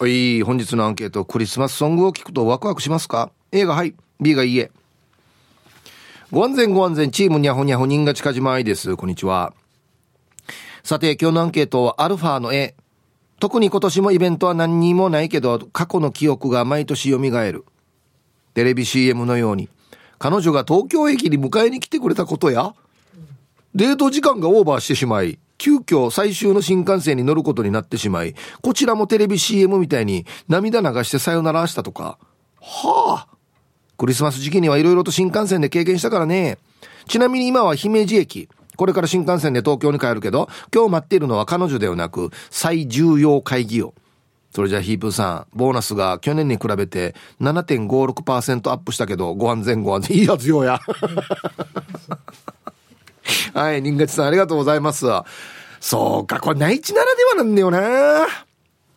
はい。本日のアンケートクリスマスソングを聞くとワクワクしますか？A がはい。B がいいえ。ご安全ご安全。チームにゃほにゃほ人が近島愛です。こんにちは。さて今日のアンケートはアルファの A 特に今年もイベントは何にもないけど過去の記憶が毎年蘇る。テレビ CM のように。彼女が東京駅に迎えに来てくれたことやデート時間がオーバーしてしまい。急遽最終の新幹線に乗ることになってしまいこちらもテレビ CM みたいに涙流してさよならしたとか。はあ。クリスマス時期にはいろいろと新幹線で経験したからね。ちなみに今は姫路駅。これから新幹線で東京に帰るけど今日待っているのは彼女ではなく最重要会議を。それじゃあヒープーさん、ボーナスが去年に比べて7.56%アップしたけど、ご安全ご安全。いいやつよや。はい、人月さんありがとうございます。そうか、これ内地ならではなんだよな。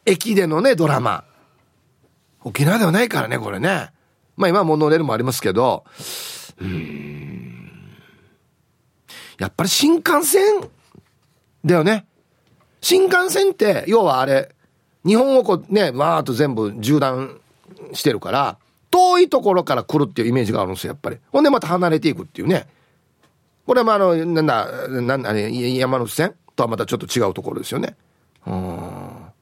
駅でのね、ドラマ。沖縄ではないからね、これね。まあ今はモノレールもありますけど、うん。やっぱり新幹線だよね。新幹線って、要はあれ、日本をこうね、わーっと全部縦断してるから、遠いところから来るっていうイメージがあるんですよ、やっぱり。ほんでまた離れていくっていうね。これはまあ、あの、なんだ、なんあれ、山手線とはまたちょっと違うところですよね。うん。や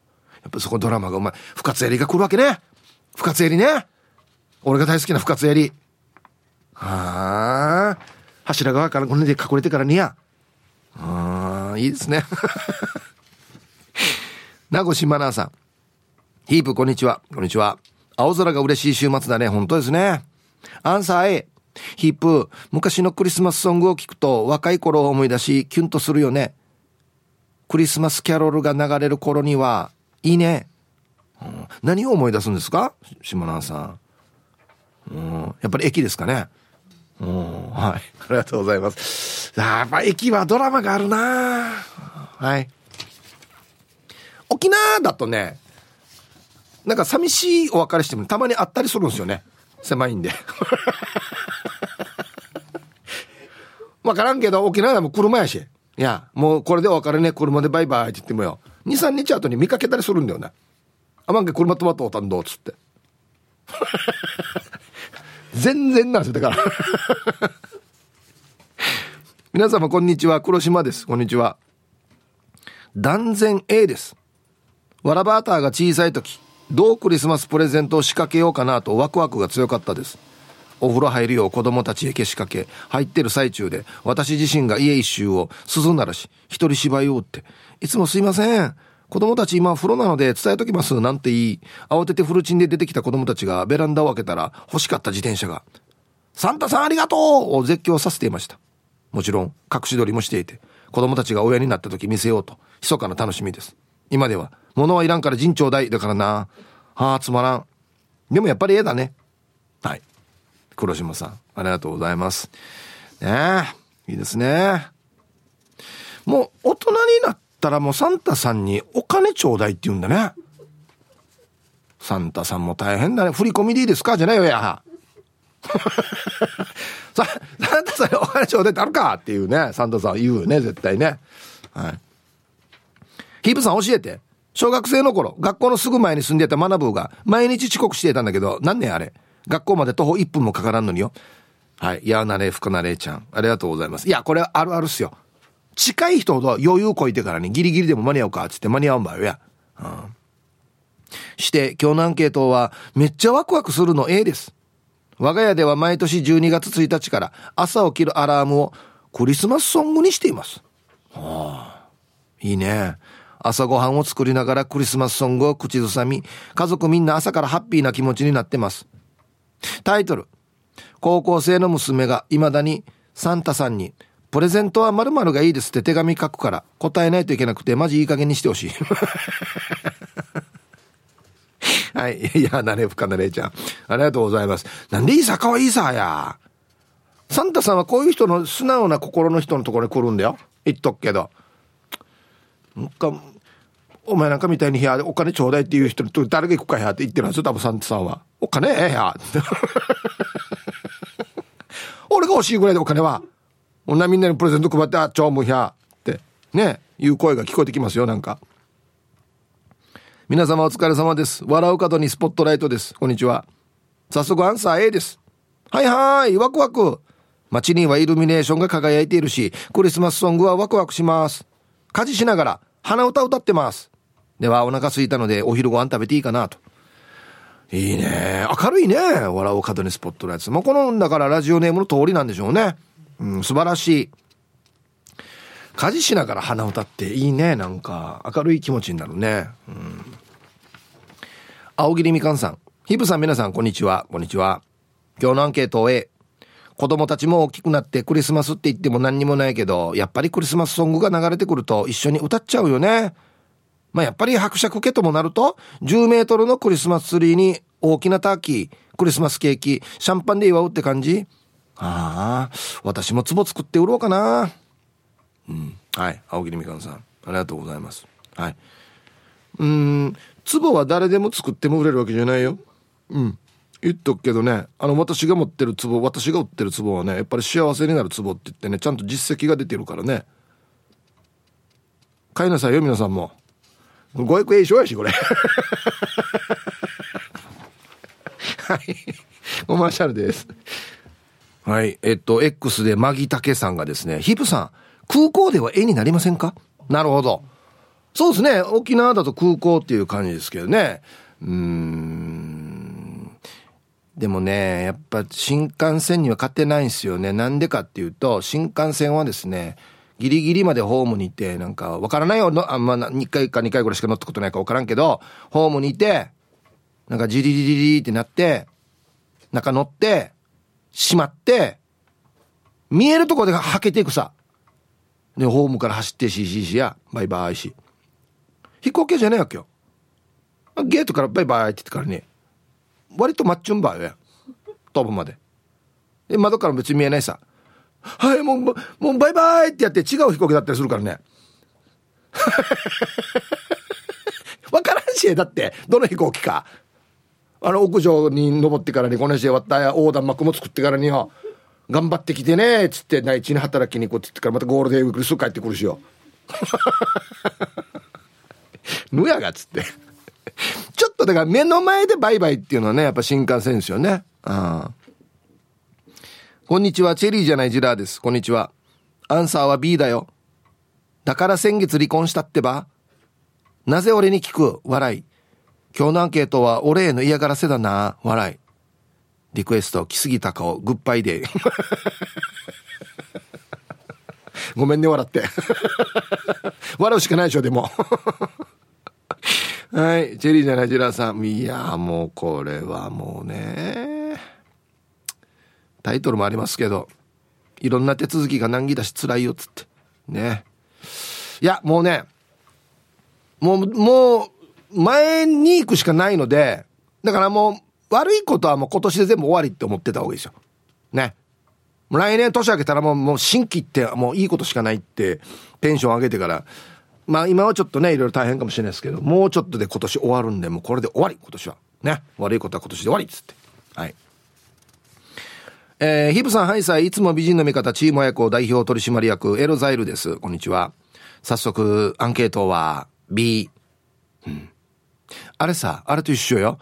っぱそこドラマがうまい。深津絵里が来るわけね。深津絵里ね。俺が大好きな深津絵里。はあ。柱側からこれで隠れてからにや。ああ、いいですね。名越マナーさん。ヒープ、こんにちは。こんにちは。青空が嬉しい週末だね。本当ですね。アンサー A。ヒープ、昔のクリスマスソングを聞くと若い頃を思い出し、キュンとするよね。クリスマスキャロルが流れる頃には、いいね。うん、何を思い出すんですか？島南さん。うん、やっぱり駅ですかね。うん、はい。ありがとうございます。やっぱ駅はドラマがあるなはい。沖縄だとね、なんか寂しいお別れしてもたまにあったりするんですよね。狭いんで。わからんけど、沖縄でも車やし。いや、もうこれでお別れね、車でバイバイって言ってもよ。2、3日後に見かけたりするんだよね。あまんけ車止まったおたんど、つって。全然なんですよ、だから。皆様こんにちは、黒島です。こんにちは。断然 A です。わらバーターが小さい時どうクリスマスプレゼントを仕掛けようかなとワクワクが強かったですお風呂入るよう子供たちへけしかけ入ってる最中で私自身が家一周を鈴ならし一人芝居を打っていつもすいません子供たち今風呂なので伝えときますなんて言い慌ててフルチンで出てきた子供たちがベランダを開けたら欲しかった自転車がサンタさんありがとうを絶叫させていましたもちろん隠し撮りもしていて子供たちが親になった時見せようと密かな楽しみです今では物はいらんから陣ちょうだいだからな。はあ、つまらん。でもやっぱり絵だね。はい。黒島さん、ありがとうございます。ねえ、いいですね。もう大人になったらもうサンタさんにお金ちょうだいって言うんだね。サンタさんも大変だね。振り込みでいいですか？じゃないよや。ササンタさんにお金ちょうだいってあるかっていうね。サンタさん言うよね、絶対ね。はい。ヒープさん教えて。小学生の頃、学校のすぐ前に住んでたマナブーが毎日遅刻していたんだけど、何年あれ？学校まで徒歩1分もかからんのによ。はい。やーなれ、ふかなれちゃん。ありがとうございます。いや、これあるあるっすよ。近い人ほど余裕こいてからにギリギリでも間に合うか、つって間に合うんばよや。うん。して、今日のアンケートは、めっちゃワクワクするの A です。我が家では毎年12月1日から朝起きるアラームをクリスマスソングにしています。はあ、いいね。朝ごはんを作りながらクリスマスソングを口ずさみ、家族みんな朝からハッピーな気持ちになってます。タイトル。高校生の娘が未だにサンタさんに、プレゼントは〇〇がいいですって手紙書くから答えないといけなくてマジいい加減にしてほしい。はい。いや、なれふかなれちゃん。ありがとうございます。なんでいいさ、かわいいさや。サンタさんはこういう人の素直な心の人のところに来るんだよ。言っとくけど。なんか、お前なんかみたいに部屋でお金ちょうだいっていう人と誰が行くかやって言ってるんですよ、多分サンタさんは。お金？ええや。俺が欲しいぐらいでお金は。女みんなにプレゼント配って、あ、ちょうひゃって、ね、いう声が聞こえてきますよ、なんか。皆様お疲れ様です。笑う角にスポットライトです。こんにちは。早速アンサー A です。はいはい、ワクワク。街にはイルミネーションが輝いているし、クリスマスソングはワクワクします。家事しながら鼻歌歌ってます。ではお腹空いたのでお昼ご飯食べていいかなと。いいね。明るいね。笑う角にスポットライト。もうこの、だからラジオネームの通りなんでしょうね。うん、素晴らしい。家事しながら鼻歌っていいね。なんか、明るい気持ちになるね。うん。青桐みかんさん。ヒブさん皆さん、こんにちは。こんにちは。今日のアンケートを A。子供たちも大きくなってクリスマスって言っても何にもないけど、やっぱりクリスマスソングが流れてくると一緒に歌っちゃうよね。まあやっぱり伯爵家ともなると、10メートルのクリスマスツリーに大きなターキー、クリスマスケーキ、シャンパンで祝うって感じああ、私も壺作って売ろうかな。うん。はい。青桐みかんさん。ありがとうございます。はい。うん、壺は誰でも作っても売れるわけじゃないよ。うん。言っとくけどね、あの、私が持ってる壺、私が売ってる壺はね、やっぱり幸せになる壺って言ってね、ちゃんと実績が出てるからね。買いなさいよ、皆さんも。500円以上やし、これ。はい。コマーシャルです。はい。えっと、X でマギタケさんがですね、ヒプさん、空港では絵になりませんかなるほど。そうですね。沖縄だと空港っていう感じですけどね。うん。でもね、やっぱ新幹線には勝てないんですよね。なんでかっていうと、新幹線はですね、ギリギリまでホームにいて、なんか、わからないよ。あんま、2回か2回ぐらいしか乗ったことないかわからんけど、ホームにいて、なんかジリリリリってなって、中乗って、閉まって、見えるとこではけていくさ。で、ホームから走って CCC や、バイバイし。飛行機じゃねえわけよ。ゲートからバイバイって言ってからね、割とマッチュンバーよや。飛ぶまで。で、窓から別に見えないさ。はい、もう、もうバイバイってやって違う飛行機だったりするからね。わからんし、だって、どの飛行機か。あの屋上に登ってからにこの人で割った横断幕も作ってからには頑張ってきてねっつって内地に働きに行こうって言ってからまたゴールデンウィークにすぐ帰ってくるしよ。ぬやがっつって。ちょっとだから目の前でバイバイっていうのはねやっぱ新幹線ですよね。あこんにちはチェリーじゃないジラーですこんにちはアンサーは B だよだから先月離婚したってばなぜ俺に聞く？笑い今日のアンケートは俺への嫌がらせだな。笑い。リクエスト、来すぎた顔、グッバイデー。ごめんね、笑って。笑うしかないでしょ、でも。はい。チェリーじゃない、ジラーさん。いや、もうこれはもうね。タイトルもありますけど、いろんな手続きが難儀だし辛いよっ、つって。ね。いや、もうね、もう、もう、前に行くしかないので、だからもう、悪いことはもう今年で全部終わりって思ってた方がいいですよ。ね。来年年明けたらもう、もう新規ってもういいことしかないってテンション上げてから、まあ今はちょっとね、いろいろ大変かもしれないですけど、もうちょっとで今年終わるんで、もうこれで終わり、今年は。ね。悪いことは今年で終わりっつって。はい。えー、ヒブさん、ハイサイ、いつも美人の味方、チーム親子代表取締役、エロザイルです。こんにちは。早速、アンケートは B。うん。あれさ、あれと一緒よ。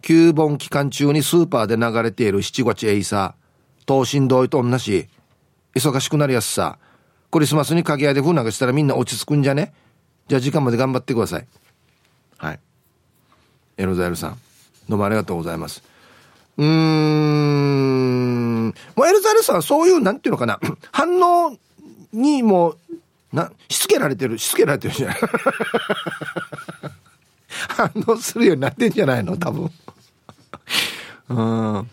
旧盆期間中にスーパーで流れている七月エイサー、唐船ドーイと同じ。忙しくなるやつさ。クリスマスにかぎやで風なんかしたらみんな落ち着くんじゃね？じゃあ時間まで頑張ってください。はい。エロザエルさん、どうもありがとうございます。うん。もうエルザエルさんはそういう、なんていうのかな。反応にも、な、しつけられてる、しつけられてるじゃない。反応するようになってんじゃないの？多分。うん。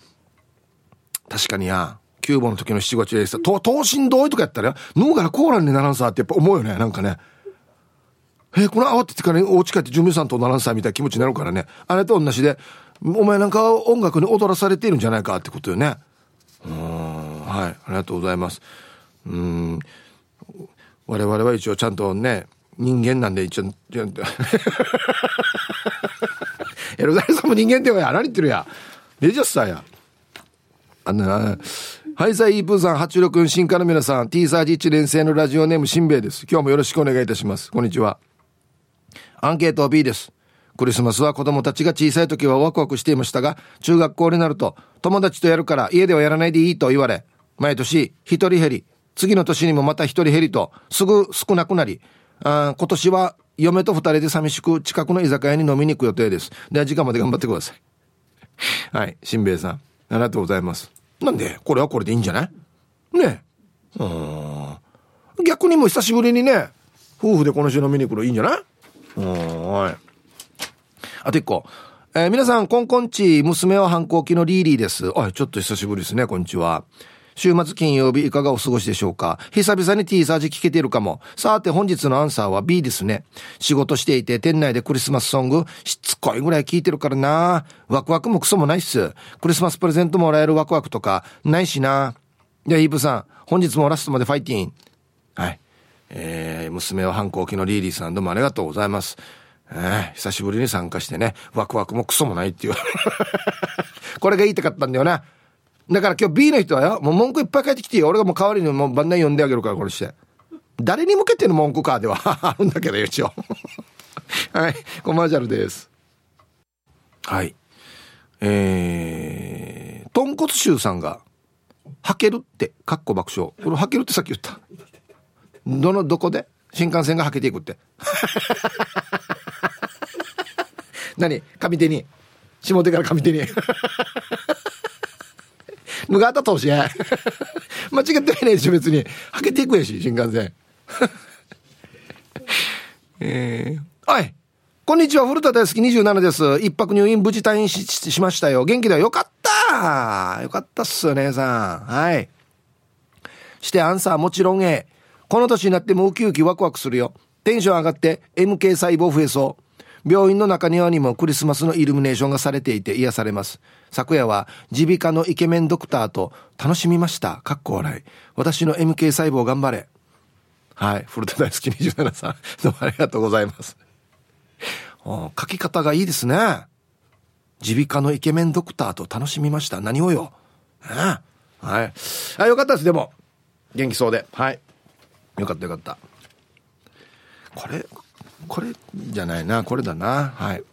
確かにや、キューバの時の七五でさ、と、等身同意とかやったら、脳からコーランにならんさってやっぱ思うよね、なんかね。えー、この慌ててからお家帰って準備さんとならんさみたいな気持ちになるからね。あれと同じで、お前なんか音楽に踊らされているんじゃないかってことよね。うん、はい、ありがとうございます。うん、我々は一応ちゃんとね、人間なんで一応、エロザイさんも人間ってや、何言ってるや。20歳や。あの、はい、さい、イープーさん、八六新化の皆さん、T サージ1年生のラジオネームしんべヱです。今日もよろしくお願いいたします。こんにちは。アンケート B です。クリスマスは子供たちが小さい時はワクワクしていましたが、中学校になると友達とやるから家ではやらないでいいと言われ、毎年一人減り、次の年にもまた一人減りと、すぐ少なくなり、あ今年は嫁と二人で寂しく近くの居酒屋に飲みに行く予定です。では時間まで頑張ってください。はい、しんべヱさん。ありがとうございます。なんで、これはこれでいいんじゃない？ねえ。うん。逆にも久しぶりにね、夫婦でこの週飲みに行くのいいんじゃない？うん、はい。あと一個。えー、皆さん、コンコンチ、娘は反抗期のリーリーです。あ、ちょっと久しぶりですね、こんにちは。週末金曜日いかがお過ごしでしょうか？久々に T サージ聞けているかも。さて本日のアンサーは B ですね。仕事していて店内でクリスマスソングしつこいぐらい聞いてるからな。ワクワクもクソもないっす。クリスマスプレゼントもらえるワクワクとかないしな。ではイーブさん、本日もラストまでファイティン。はい。えー、娘は反抗期のリーリーさんどうもありがとうございます。えー、久しぶりに参加してね、ワクワクもクソもないっていう。これが言いたかったんだよな。だから今日 B の人はよ、もう文句いっぱい書いてきてよ。俺がもう代わりにもう晩年読んであげるから、これして。誰に向けての文句かでは あるんだけど、一応。はい、コマーシャルです。はい。えー、豚骨臭さんが、はけるって、かっこ爆笑。これはけるってさっき言った。どの、どこで？新幹線がはけていくって。何？上手に。下手から上手に。無型投資や。間違ってないでしょ、別に。はけていくやし、新幹線。えー、はい。こんにちは、古田大好き27です。一泊入院無事退院ししましたよ。元気だよ。よかったよかったっすよ、姉さん。はい。してアンサーもちろん A。この年になってもウキウキワクワクするよ。テンション上がって MK 細胞増えそう。病院の中庭にもクリスマスのイルミネーションがされていて癒されます。昨夜は耳鼻科のイケメンドクターと楽しみました。かっこ笑い。私の MK 細胞頑張れ。はい。古田大好き27さん。どうもありがとうございます。書き方がいいですね。耳鼻科のイケメンドクターと楽しみました。何をよああ。はい。あ、よかったです。でも。元気そうで。はい。よかったよかった。これ、これじゃないな。これだな。はい。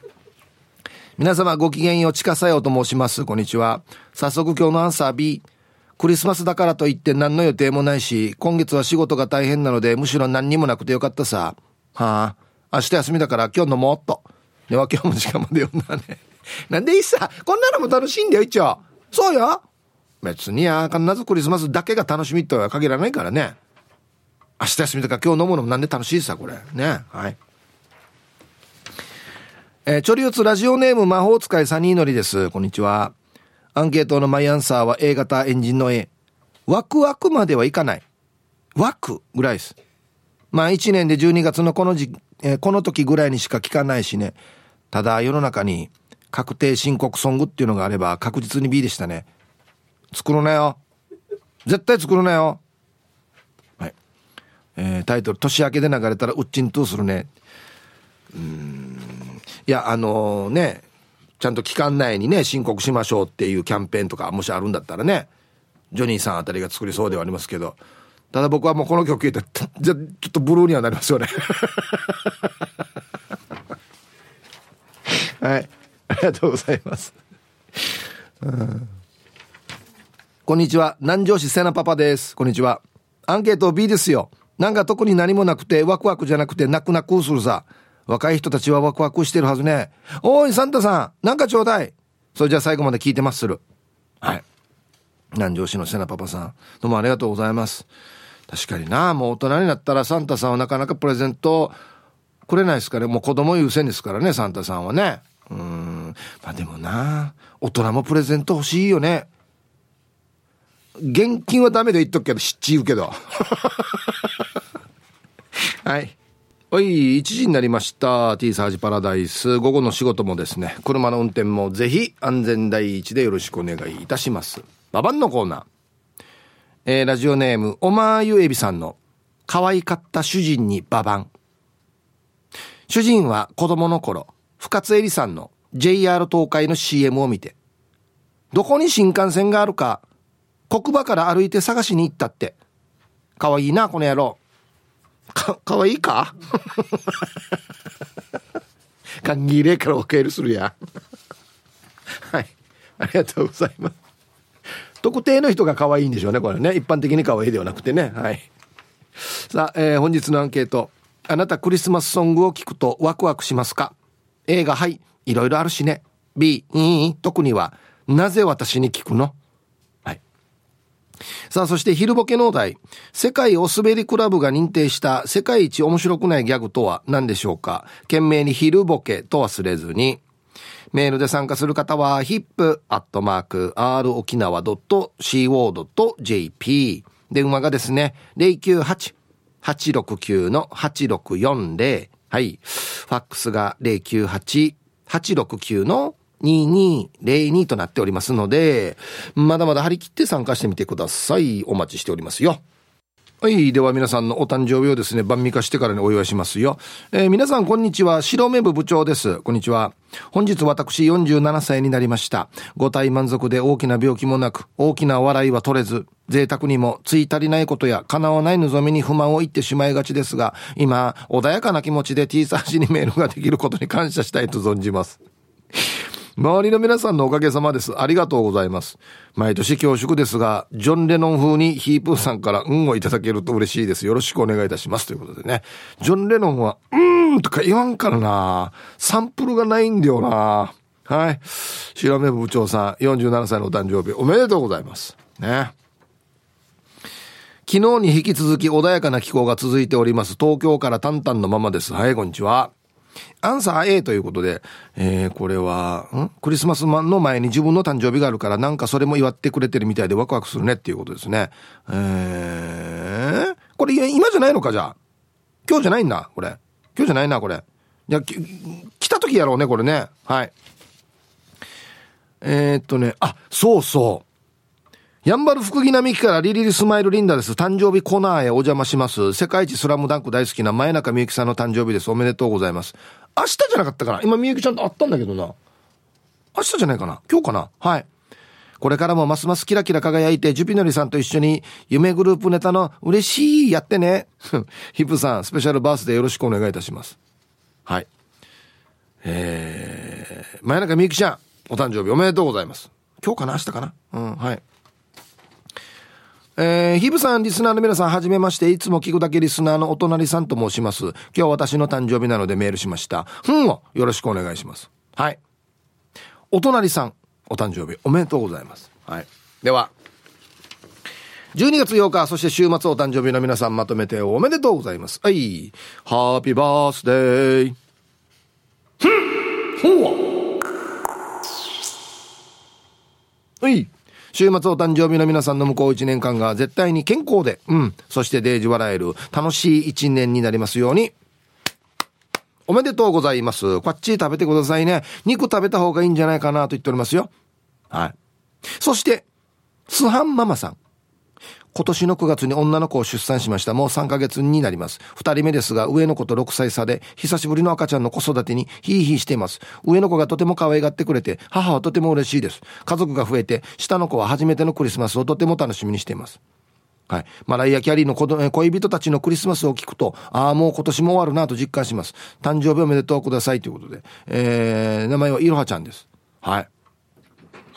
皆様ごきげんよう、ちかさよと申します。こんにちは。早速今日のアンサー B。クリスマスだからといって何の予定もないし、今月は仕事が大変なので、むしろ何にもなくてよかったさ。はあ、明日休みだから今日飲もうっと。では今日も時間まで読んだね。なんでいいさ。こんなのも楽しいんだよ、一応。そうよ。別にや、必ずクリスマスだけが楽しみとは限らないからね。明日休みだから今日飲むのもなんで楽しいさ、これ。ね。はい。えー、チョリウツラジオネーム魔法使いサニーノリです。こんにちは。アンケートのマイアンサーは A 型エンジンの A。ワクワクまではいかない。ワクぐらいです。まあ1年で12月のこの時、えー、この時ぐらいにしか聞かないしね。ただ世の中に確定申告ソングっていうのがあれば確実に B でしたね。作るなよ。絶対作るなよ。はい。えー、タイトル、年明けで流れたらうっちんとするね。うんいやあのねちゃんと期間内にね申告しましょうっていうキャンペーンとかもしあるんだったらねジョニーさんあたりが作りそうではありますけどただ僕はもうこの曲聴いてじゃちょっとブルーにはなりますよね。はい。ありがとうございます、うん、こんにちは。南城市セナパパです。こんにちは。アンケート B ですよ。なんか特に何もなくてワクワクじゃなくて泣く泣くするさ。若い人たちはワクワクしてるはずね。おい、サンタさん、なんかちょうだい。それじゃあ最後まで聞いてまする。はい。南城市のセナパパさん、どうもありがとうございます。確かにな、もう大人になったらサンタさんはなかなかプレゼントくれないですから、もう子供優先ですからね、サンタさんはね。うん。まあでもな、大人もプレゼント欲しいよね。現金はダメで言っとくけど、知っち言うけど。はい。はい、1時になりました。T サージパラダイス。午後の仕事もですね、車の運転もぜひ安全第一でよろしくお願いいたします。ババンのコーナー。えー、ラジオネーム、おまゆえびさんの、可愛かった主人にババン。主人は子供の頃、深津絵里さんの JR 東海の CM を見て、どこに新幹線があるか、国場から歩いて探しに行ったって。可愛いな、この野郎。か、かわいいか？歓迎礼からお帰りするや。はい。ありがとうございます。特定の人が可愛いんでしょうね、これね。一般的に可愛いではなくてね。はい。さあ、えー、本日のアンケート。あなたクリスマスソングを聞くとワクワクしますか ?A がはい。いろいろあるしね。B、いい？特には、なぜ私に聞くの？さあ、そして昼ボケのお題。世界お滑りクラブが認定した世界一面白くないギャグとは何でしょうか？懸命に昼ボケと忘れずに。メールで参加する方は、hip.r 沖縄 .co.jp。電話がですね、098-869-8640。はい。ファックスが098-869の2202となっておりますので、まだまだ張り切って参加してみてください。お待ちしておりますよ。はい。では皆さんのお誕生日をですね、晩味化してからにお祝いしますよ。えー、皆さんこんにちは。白目部部長です。こんにちは。本日私47歳になりました。五体満足で大きな病気もなく、大きな笑いは取れず、贅沢にもつい足りないことや叶わない望みに不満を言ってしまいがちですが、今、穏やかな気持ちで T サージにメールができることに感謝したいと存じます。周りの皆さんのおかげさまです。ありがとうございます。毎年恐縮ですが、ジョン・レノン風にヒープーさんから運をいただけると嬉しいです。よろしくお願いいたします。ということでね。ジョン・レノンは、うーんとか言わんからな。サンプルがないんだよな。はい。白目部長さん、47歳のお誕生日、おめでとうございます。ね。昨日に引き続き穏やかな気候が続いております。東京からタンタンのままです。はい、こんにちは。アンサー A ということで、えー、これは、ん？クリスマスの前に自分の誕生日があるから、なんかそれも祝ってくれてるみたいでワクワクするねっていうことですね。えー、これ今じゃないのか、じゃあ？今日じゃないんだ、これ。今日じゃないな、これ。じゃあ、来た時やろうね、これね。はい。えー、っとね、あ、そうそう。やんばる福木並木からリリリスマイルリンダです。誕生日コナーへお邪魔します。世界一スラムダンク大好きな前中みゆきさんの誕生日です。おめでとうございます。明日じゃなかったかな？今みゆきちゃんと会ったんだけどな。明日じゃないかな？今日かな？はい。これからもますますキラキラ輝いて、ジュピノリさんと一緒に夢グループネタの嬉しいやってね。ヒップさん、スペシャルバースでよろしくお願いいたします。はい。えー、前中みゆきちゃん、お誕生日おめでとうございます。今日かな？明日かな？うん、はい。えー、ヒブさん、リスナーの皆さん、はじめまして、いつも聞くだけリスナーのお隣さんと申します。今日私の誕生日なのでメールしました。ふんをよろしくお願いします。はい。お隣さん、お誕生日おめでとうございます。はい。では、12月8日、そして週末お誕生日の皆さんまとめておめでとうございます。はい。ハッピーバースデー。ふんほうはい。週末お誕生日の皆さんの向こう一年間が絶対に健康で、うん、そしてデージ笑える楽しい一年になりますように。おめでとうございます。こっち食べてくださいね。肉食べた方がいいんじゃないかなと言っておりますよ。はい。そして、スハンママさん。今年の9月に女の子を出産しました。もう3ヶ月になります。2人目ですが、上の子と6歳差で、久しぶりの赤ちゃんの子育てにヒーヒーしています。上の子がとても可愛がってくれて、母はとても嬉しいです。家族が増えて、下の子は初めてのクリスマスをとても楽しみにしています。はい。マライア・キャリーの子恋人たちのクリスマスを聞くと、ああ、もう今年も終わるなと実感します。誕生日おめでとうくださいということで。えー、名前はいろはちゃんです。は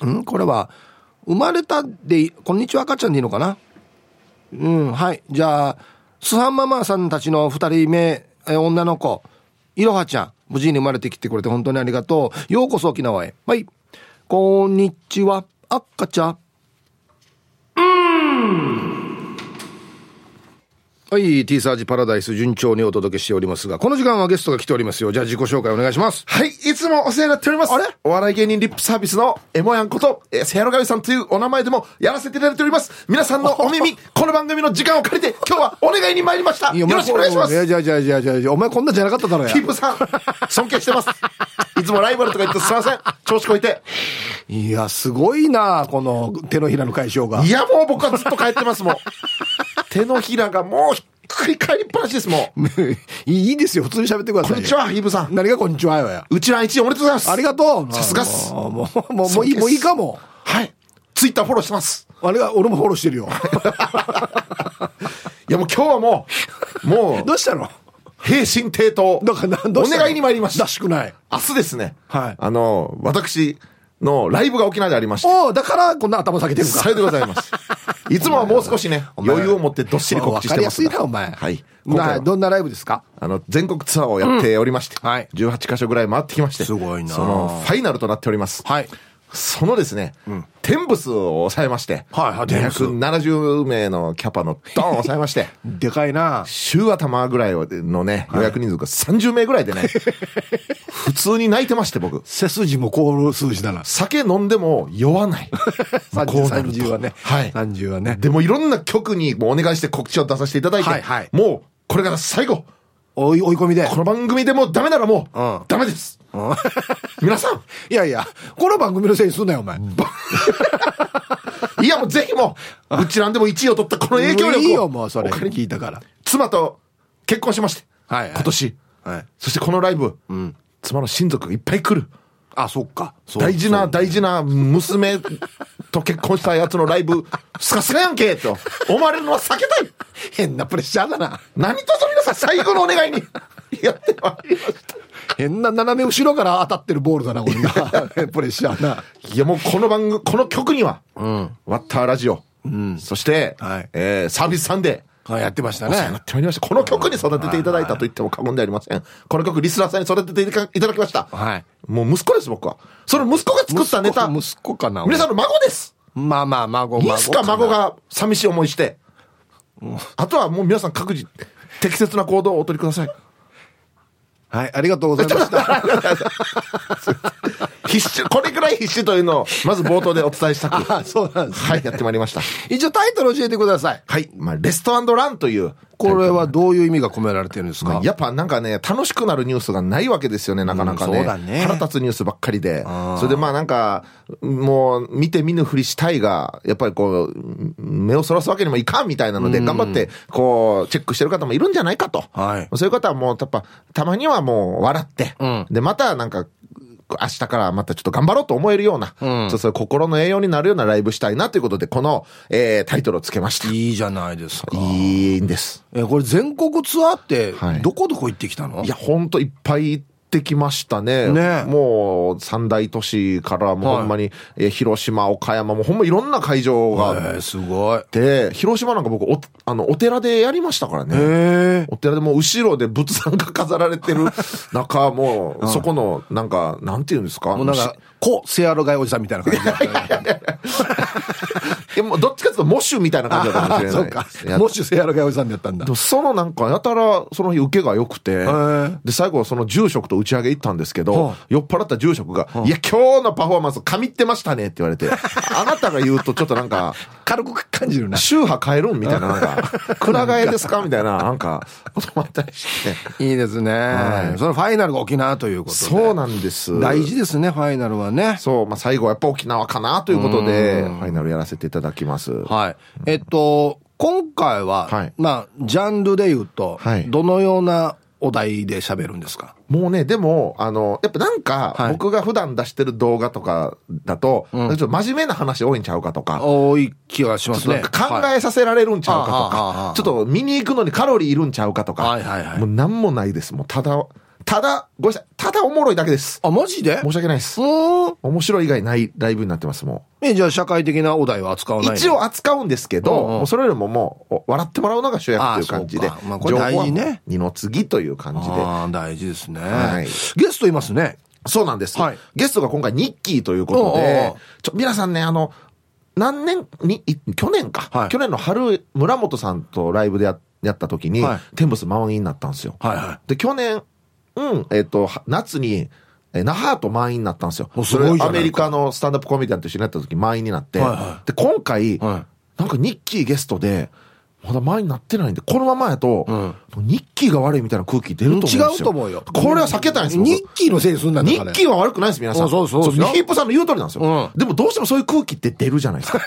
い。ん？これは、生まれたで、こんにちは赤ちゃんでいいのかな？うん、はい。じゃあ、スハンママさんたちの二人目、え女の子、いろはちゃん、無事に生まれてきてくれて本当にありがとう。ようこそ沖縄へ。はい。こんにちは、あっかちゃん。うん。はい、T サージパラダイス順調にお届けしておりますが、この時間はゲストが来ておりますよ。じゃあ自己紹介お願いします。はい、いつもお世話になっております。あれお笑い芸人リップサービスのエモヤンこと、えー、せやろがみさんというお名前でもやらせていただいております。皆さんのお耳、この番組の時間を借りて、今日はお願いに参りました。よろしくお願いします。いや、じゃあじゃあじゃあじゃあお前こんなんじゃなかっただろキープさん、尊敬してます。いつもライバルとか言ってすいません。調子こいて。いや、すごいなこの手のひらの解消が。いや、もう僕はずっと帰ってますもん。手のひらがもう繰り返りっぱなしですもん。いいですよ。普通に喋ってください。こんにちは、ヒブさん。何がこんにちはよや。うちら一位おめでとうございます。ありがとう。さすがっす。もう、もう、もういい、もういいかも。はい。ツイッターフォローしてます。あれが、俺もフォローしてるよ。いやもう今日はもう、もう。どうしたの？平身低頭。お願いに参りましたら。しくない。明日ですね。はいあの、私のライブが沖縄でありまして。おおだからこんな頭下げてるか。さようでございます。いつもはもう少しね、余裕を持ってどっしり告知してますが。わかりやすいな、お前。はい。どんなライブですか？あの、全国ツアーをやっておりまして、うんはい18カ所ぐらい回ってきまして、すごいなそのファイナルとなっております。はい。そのですね、テンブスを抑えまして、はいはいテンブス270名のキャパのドーンを 抑えまして、でかいな。週頭ぐらいのね、予約人数が30名ぐらいでね、普通に泣いてまして僕。背筋も凍る数字だな。酒飲んでも酔わない。こうなると30はね。はい。30はね。でもいろんな曲にお願いして告知を出させていただいて、はいはいもうこれから最後、追い込みで。この番組でもうダメならもう、うんダメです。皆さん、いやいや、この番組のせいにすんなよ、お前。いやもうぜひもう、うちなんでも1位を取ったこの影響力を。いいよ、もうそれ。聞いたから。妻と結婚しまして、はいはい今年。はい。そしてこのライブ、妻の親族がいっぱい来る。あ、そっか。大事な大事な娘と結婚したやつのライブ、スカスカやんけと思われるのは避けたい。変なプレッシャーだな。何とぞ皆さん最後のお願いにやってまいりました。変な斜め後ろから当たってるボールだな、これな。プレッシャーな。いやもうこの番組、この曲には、ワッターラジオ、そして、はいえーサービスサンデー、あやってましたねっ。てまいりました。この曲に育てていただいたと言っても過言ではありません。この曲、リスナーさんに育てていただきました。はい。もう息子です、僕は。その息子が作ったネタ、息子息子かな。皆さんの孫です。まあまあ、孫、孫。いつか孫。が寂しい思いして、あとはもう皆さん各自、適切な行動をお取りください。はい、ありがとうございました。必死、これぐらい必死というのを、まず冒頭でお伝えしたく。あ、そうなんです。はい、やってまいりました。一応タイトル教えてください。はい、まあ、レストランという。これはどういう意味が込められてるんですか？やっぱなんかね、楽しくなるニュースがないわけですよね、なかなかね。うんそうだね。腹立つニュースばっかりで。それでまあなんか、もう見て見ぬふりしたいが、やっぱりこう、目をそらすわけにもいかんみたいなので、頑張って、こう、チェックしてる方もいるんじゃないかと。はい。そういう方はもう、やっぱ、たまにはもう笑って、うん。で、またなんか、明日からまたちょっと頑張ろうと思えるような、ちょっとそういう心の栄養になるようなライブしたいなということで、この、えー、タイトルをつけました。いいいじゃないですか。いんです。え、これ全国ツアーってはい、どこどこ行ってきたの？いや、ほんといっぱい行ってきましたね。ね。もう、三大都市からもうはいほんまに、えー広島、岡山もほんまいろんな会場がすごい。て、広島なんか僕お、あの、お寺でやりましたからね。お寺でもう後ろで仏壇が飾られてる 中、もう、そこの、なんか、なんていうんですか？もうなんか、こ、セアロガイおじさんみたいな感じやもうどっちかというと、モッシュみたいな感じだったかもしれない。そうかい。やもしセアロガイおじさんだったんだそのなんか、やたら、その日受けが良くてー、で、最後その住職と打ち上げ行ったんですけはどあ、酔っ払った住職が、いや、今日のパフォーマンス、神ってましたねって言われて、あなたが言うとちょっとなんか、軽く感じるな。宗派変えるんみたいな、なんか、くら替えですかみたいな、なんか、こともあったりして。いいですね。はいそのファイナルが沖縄ということで。そうなんです。大事ですね、ファイナルはね。そう、まあ最後はやっぱ沖縄かなということで、ファイナルやらせていただきます。はい。えっと、今回は、はいまあ、ジャンルで言うと、はいどのようなお題で喋るんですか？もうね、でも、あの、やっぱなんかは、い僕が普段出してる動画とかだと、うんちょっと真面目な話多いんちゃうかとか、多い気がしますね。考はいえさせられるんちゃうかとはあはあはあはあ、かちょっと見に行くのにカロリーいるんちゃうかとか、はいはいはいもうなんもないです。もうただ、ただ、ごめんなさい、ただおもろいだけです。あ、マジで？申し訳ないです。面白い以外ないライブになってます、もえ、じゃあ社会的なお題は扱わう。ないの？一応扱うんですけど、うんうんもうそれよりももう、お笑ってもらうのが主役っていう感じで、あまあこれ大事ね二の次という感じで。ああ、大事ですね。はいゲストいますね。そうなんです。はいゲストが今回ニッキーということでう、ちょ、皆さんね、あの、何年に、い去年か、はい去年の春、村本さんとライブでややった時に、はいテンブス満員になったんですよ。はいはい。で、去年、うん、えっ、と、は夏に、え那覇と満員になったんですよ。おすごいアメリカのスタンダップコメディアンと一緒になった時満員になって、はいはいで、今回、はいなんかニッキーゲストで、まだ満員になってないんで、このままやと、うんニッキーが悪いみたいな空気出ると思うんですよ。違うと思うよ。これは避けたいんですよ。僕ニッキーのせいにすんな。ニッキーは悪くないです、皆さん。そうそうそうミヒップさんの言う通りなんですよ。うんでもどうしてもそういう空気って出るじゃないですか。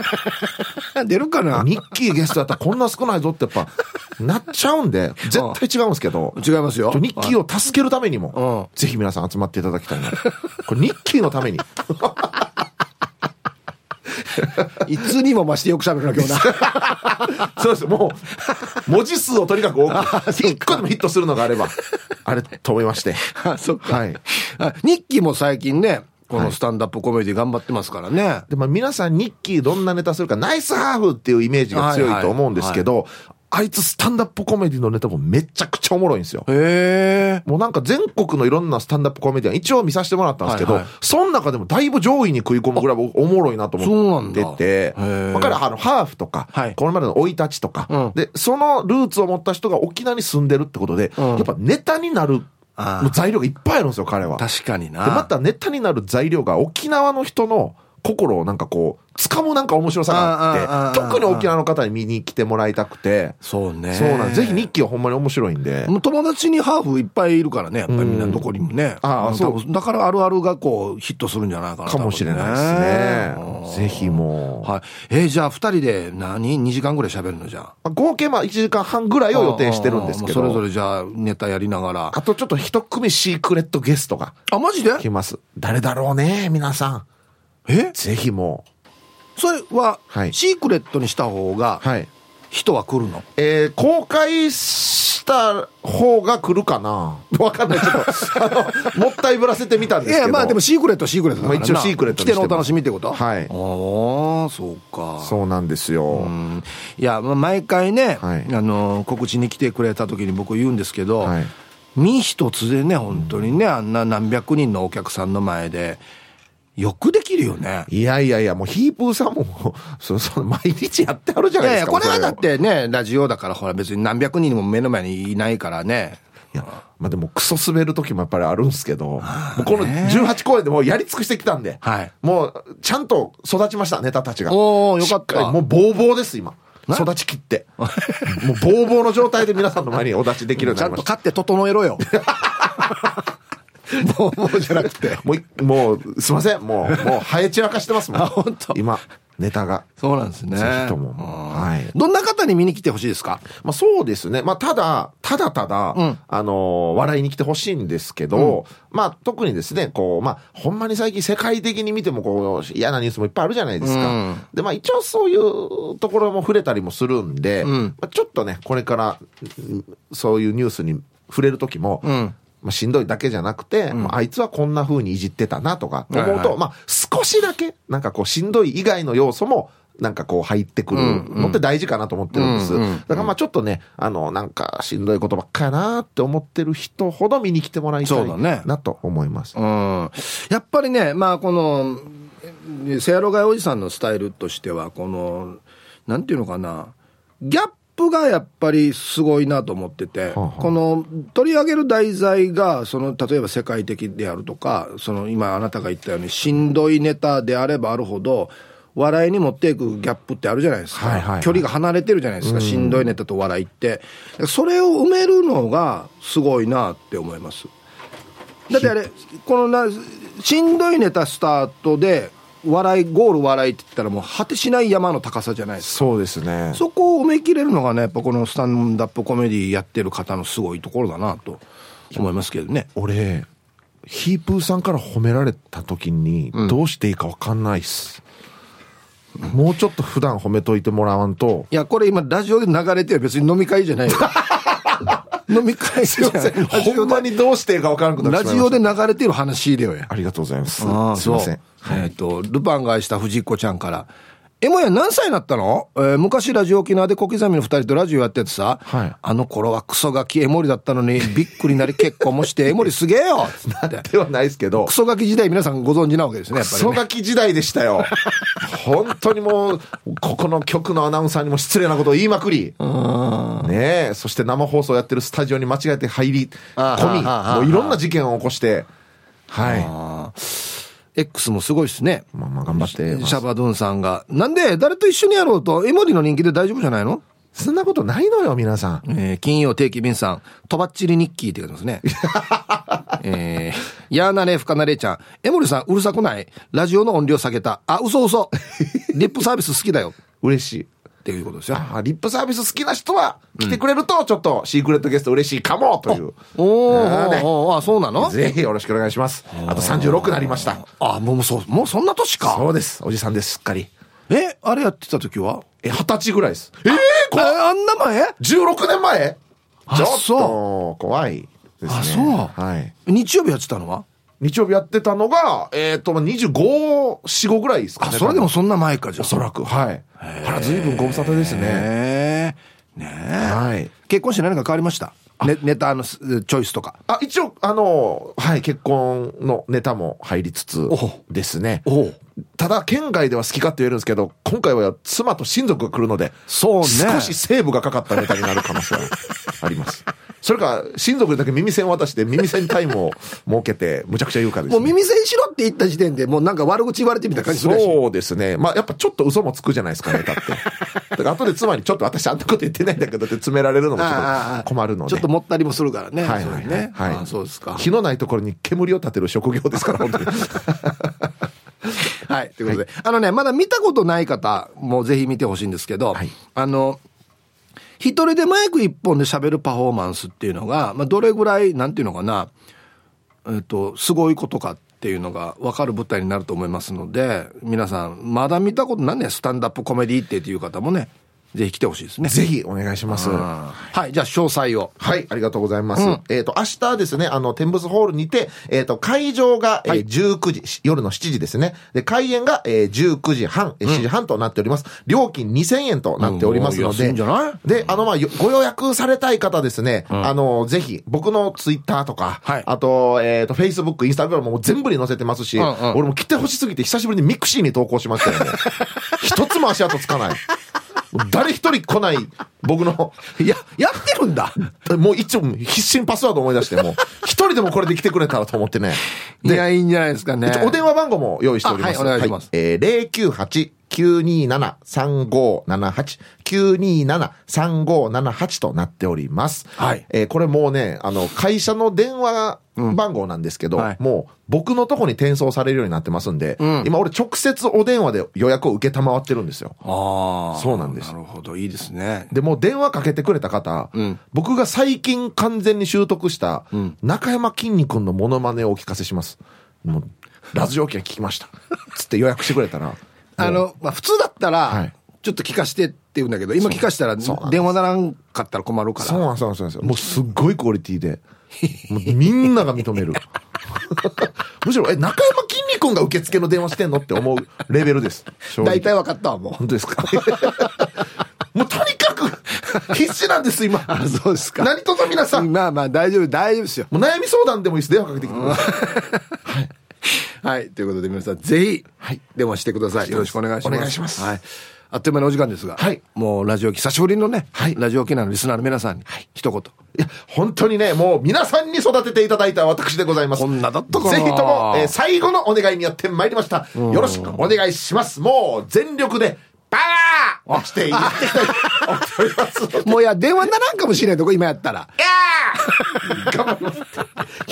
出るかな？ニッキーゲストやったらこんな少ないぞってやっぱ、なっちゃうんで、絶対違うんですけど、違いますよ。ニッキーを助けるためにも、うんぜひ皆さん集まっていただきたいな。これニッキーのために。いつにも増してよく喋るな、今日な。そうです。もう、文字数をとにかく多く、一個でもヒットするのがあれば、あれと思いまして。あそっか。はい。あ日記も最近ね、このスタンダップコメディ頑張ってますからね。で、まあ皆さん日記どんなネタするか、ナイスハーフっていうイメージが強いと思うんですけど、あいつスタンダップコメディのネタもめちゃくちゃおもろいんですよ。へえ。もうなんか全国のいろんなスタンダップコメディアン一応見させてもらったんですけど、はいはい。その中でもだいぶ上位に食い込むぐらいおもろいなと思ってて。だ。からあのハーフとか、はい。これまでの生い立ちとか、うん。で、そのルーツを持った人が沖縄に住んでるってことで、うん。やっぱネタになる材料がいっぱいあるんですよ、彼は。で、確かにな。またネタになる材料が沖縄の人の心をなんかこう、掴むなんか面白さがあって、特に沖縄の方に見に来てもらいたくて、そうね。そうなん。ぜひ日記はほんまに面白いんで。友達にハーフいっぱいいるからね、やっぱりみんなどこにもね。ああそうだからあるあるがこうヒットするんじゃないかな。かもしれないですね。ぜひもう。はい。えーじゃあ二人で何 ?2 時間ぐらい喋るのじゃ合計まあ1時間半ぐらいを予定してるんですけど。それぞれじゃあネタやりながら。あとちょっと一組シークレットゲストがあ、マジで？来ます。誰だろうね、皆さん。え？ぜひもそれははいシークレットにした方がう。はい。人は来るの？えー、公開した方が来るかな？わかんない。ちょっと、あの、もったいぶらせてみたんいですけど。や、まあでもシークレットはシークレットだからな。まあ一応シークレット来てのお楽しみってこと？はいああ、そうか。そうなんですよ。うんいや、まあ、毎回ね、はいあの告知に来てくれた時に僕言うんですけど、はい身一つでね本当にねあんな何百人のお客さんの前でよくできるよね。いやいやいや、もうヒープーさんも、そうそう、毎日やってあるじゃいやいやないですか。もうこれはだってねラジオだからほら別に何百人も目の前にいないからねいや、まあでもクソ滑る時もやっぱりあるんですけど、もうこの18公演でもうやり尽くしてきたんで、はいもうちゃんと育ちました、ネタたちが。おーよかったもうボーボーです、今。育ちきって。もうボーボーの状態で皆さんの前にお出しできるようにちゃなりました。んと勝って整えろよ もうもうじゃなくて。もうい、もう、すいません。もう、もう、生え散らかしてますもん。あ本当。今、ネタが。そうなんですね。ぜひとも。うんはい。どんな方に見に来てほしいですか？まあそうですね。まあただ、ただただ、ん。あのー笑いに来てほしいんですけど、まあ特にですね、こう、まあほんまに最近世界的に見てもこう、嫌なニュースもいっぱいあるじゃないですか。うん。で、まあ一応そういうところも触れたりもするんで、ん。まあ、ちょっとね、これから、うんそういうニュースに触れる時も、んまあ、しんどいだけじゃなくて、まあ、あいつはこんな風にいじってたなとか思うと、はい。はいまあ、少しだけ、なんかこう、しんどい以外の要素も、なんかこう入ってくるのって大事かなと思ってるんです。うんうんだからまあちょっとね、あの、なんかしんどいことばっかやなって思ってる人ほど見に来てもらいたいなと思います。うん。やっぱりね、まあ、この、えせやろがいおじさんのスタイルとしては、この、なんていうのかな、ギャップがやっぱりすごいなと思ってて、はあはあこの取り上げる題材が、その、例えば世界的であるとか、その、今あなたが言ったように、しんどいネタであればあるほど、笑いに持っていくギャップってあるじゃないですか。はいはいはい距離が離れてるじゃないですか、しんどいネタと笑いって。それを埋めるのがすごいなって思います。だってあれ、このな、しんどいネタスタートで、笑い、ゴール笑いって言ったらもう果てしない山の高さじゃないですか。そうですね。そこを埋めきれるのがね、やっぱこのスタンダップコメディやってる方のすごいところだなと思いますけどね。俺、ヒープーさんから褒められた時に、どうしていいかわかんないっす。もうちょっと普段褒めといてもらわんと、いや、これ今ラジオで流れてる別に飲み会じゃないよ。飲み会じゃない。ラジオでほんまにどうしていいかわからなくなってラジオで流れてる話だよや。ありがとうございます。すいません。えっ、と、ルパンが愛した藤子ちゃんから。えもや何歳になったの、えー昔ラジオ沖縄で小刻みの二人とラジオやっててさ、はい。あの頃はクソガキエモリだったのにびっくりなり結婚もして エモリすげえよ！つって。ではないですけど。ク、ソガキ時代皆さんご存知なわけですね、やっぱり、ね。クソガキ時代でしたよ。本当にもう、ここの局のアナウンサーにも失礼なことを言いまくり。ねえ、そして生放送やってるスタジオに間違えて入りあ込み、もういろんな事件を起こして、はい。X もすごいですね。まあまあ頑張ってますシャバドゥンさんが。なんで誰と一緒にやろうと？エモリの人気で大丈夫じゃないの？そんなことないのよ、皆さん。えー金曜定期便さん、とばっちり日記って書いてますね。えー、やーなれ、ふかなれちゃん。江森さん、うるさくない？ラジオの音量下げた。あ、嘘嘘。リップサービス好きだよ。嬉しい。っていうことですよ。あリップサービス好きな人は来てくれると、ちょっとシークレットゲスト嬉しいかもという。おーあそうなの？ぜひよろしくお願いします。あと36なりました。あ、もうそう、もうそんな年か。そうです。おじさんです、すっかり。えあれやってた時は？え、二十歳ぐらいです。ええー、あんな前 ?16 年前？あちょっそうと怖いですね。あそうはい。日曜日やってたのは？日曜日やってたのが、えっ、と、25、4、5ぐらいですかあね。それでもそんな前かじゃあおそらく、はい。あら、随分ご無沙汰ですね。ねはい。結婚して何か変わりました？ねネタのすチョイスとかあ、一応、あの、はい、結婚のネタも入りつつおですね。おうただ、県外では好きかって言えるんですけど、今回は妻と親族が来るので、そうね少しセーブがかかったネタになる可能性はあります。それか、親族にだけ耳栓渡して耳栓タイムを設けて、むちゃくちゃ言うかですね。もう耳栓しろって言った時点でもうなんか悪口言われてみた感じするそうですね。まあ、やっぱちょっと嘘もつくじゃないですか、ネタって。だから後で妻にちょっと私あんなこと言ってないんだけどって詰められるのもちょっと困るので。ちょっともったりもするからね。はいはいはいそうですか。火のないところに煙を立てる職業ですから、本当に。はい。ということで、あのね、まだ見たことない方もぜひ見てほしいんですけど、はい。あの、一人でマイク一本で喋るパフォーマンスっていうのが、まあ、どれぐらい、なんていうのかな、えっと、すごいことかっていうのが分かる舞台になると思いますので、皆さん、まだ見たことないね、スタンダップコメディってっていう方もね、ぜひ来てほしいですね。ぜひお願いします。はい、じゃあ詳細を。はい、ありがとうございます。うんえっ、と、明日ですね、あの、テンブスホールにて、えっ、と、会場が、えーはい19時、し夜の7時ですね。で、開演が、えー19時半、えー7時半となっております。料金2000円となっておりますので。いんじゃない？で、あの、まあ、よご予約されたい方ですね、あの、ぜひ、僕のツイッターとか、はいあと、えっ、と、フェイスブック、インスタグラムも全部に載せてますし、うんうん俺も来てほしすぎて久しぶりにミクシーに投稿しましたよね。一つも足跡つかない。誰一人来ない、僕の、いや、やってるんだ。もう一応必死にパスワード思い出して、もう一人でもこれで来てくれたらと思ってね。いや、いいんじゃないですかね。お電話番号も用意しております。あはいお願いしますえー、098-927-3578、927-3578となっております。はいえーこれもうね、あの、会社の電話番号なんですけど、はいもう僕のとこに転送されるようになってますんで、ん今俺直接お電話で予約を受けたまわってるんですよ。ああ。そうなんですなるほど、いいですね。で、もう電話かけてくれた方、ん僕が最近完全に習得したん、中山きんに君のモノマネをお聞かせします。もう、ラジオ機が聞きました。つって予約してくれたら、あの、まあ、普通だったら、はいちょっと聞かしてって言うんだけど、今聞かしたら電話ならんかったら困るから。そうなんですよ。もうすっごいクオリティで、もうみんなが認める。むしろ、え、中山きんに君が受付の電話してんのって思うレベルです。大体分かったわ、もう。本当ですか？もうとにかく必死なんです、今。あ、そうですか。何卒皆さん、まあまあ、大丈夫、大丈夫ですよ。もう悩み相談でもいいです。電話かけてきてください。はい。ということで、皆さん、ぜひ、はい電話してください。よろしくお願いします。お願いしますはい。あっという間のお時間ですが、はいもうラジオ機、久しぶりのね、はいラジオ機のリスナーの皆さんに、一言。いや、本当にね、もう皆さんに育てていただいた私でございます。こんなだったかなぜひとも、えー最後のお願いにやってまいりました。よろしくお願いします。もう全力で、パワーをしてやっております。もういや、電話ならんかもしれんとこ、今やったら。頑張ります。よ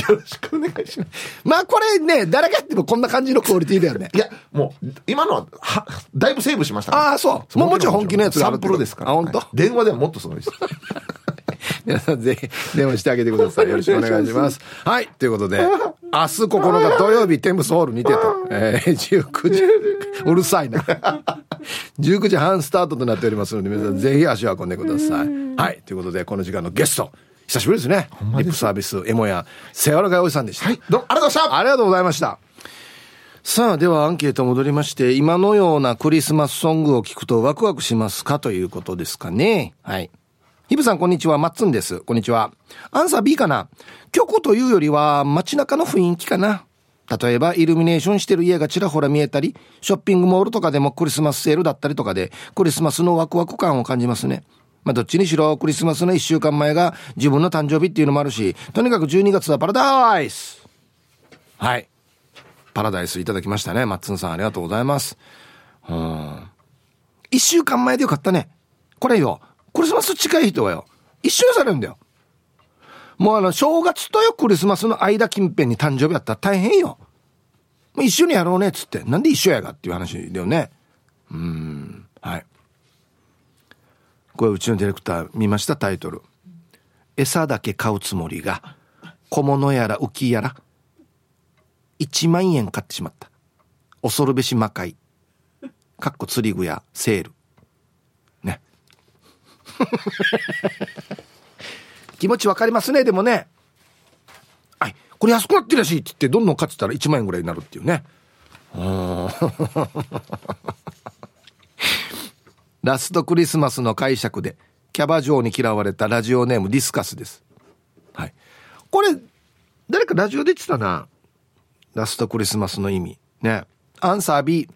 ろしくお願いします。まあ、これね、誰がやってもこんな感じのクオリティだよね。いや、もう、今のは、は、だいぶセーブしましたああそうもうもちろん本気のやつがあるサンプルですから。あ本当？はい電話ではもっとすごいです。皆さんぜひ電話してあげてください。よろしくお願いします。はい。ということで、明日9日土曜日、テンブスホールにてと、えー、19時、うるさいな。19時半スタートとなっておりますので、皆さんぜひ足を運んでください。はい。ということで、この時間のゲスト、久しぶりですね。リップサービス、エモや、セアラガイおじさんでした。はい、どうもありがとうございました。ありがとうございました。さあ、ではアンケート戻りまして、今のようなクリスマスソングを聞くとワクワクしますかということですかね。はい。ヒブさん、こんにちは。マッツンです。こんにちは。アンサー B かな？曲というよりは街中の雰囲気かな。例えば、イルミネーションしてる家がちらほら見えたり、ショッピングモールとかでもクリスマスセールだったりとかで、クリスマスのワクワク感を感じますね。まあ、どっちにしろ、クリスマスの一週間前が自分の誕生日っていうのもあるし、とにかく12月はパラダイスはい。パラダイスいただきましたね。マッツンさんありがとうございます。うん。一週間前でよかったね。これよ、クリスマス近い人はよ、一緒にされるんだよ。もうあの、正月とよクリスマスの間近辺に誕生日やったら大変よ。一緒にやろうねっつって。なんで一緒やがっていう話だよね。うん。はい。これうちのディレクター見ましたタイトル。餌だけ買うつもりが、小物やら浮きやら、1万円買ってしまった。恐るべし魔界。かっこ釣り具やセール。ね。気持ちわかりますね、でもね。はい、これ安くなってるらしいって言って、どんどん買ってたら1万円ぐらいになるっていうね。ラストクリスマスの解釈で、キャバ嬢に嫌われたラジオネームディスカスです。はい。これ、誰かラジオで言ってたな。ラストクリスマスの意味。ね。アンサー B。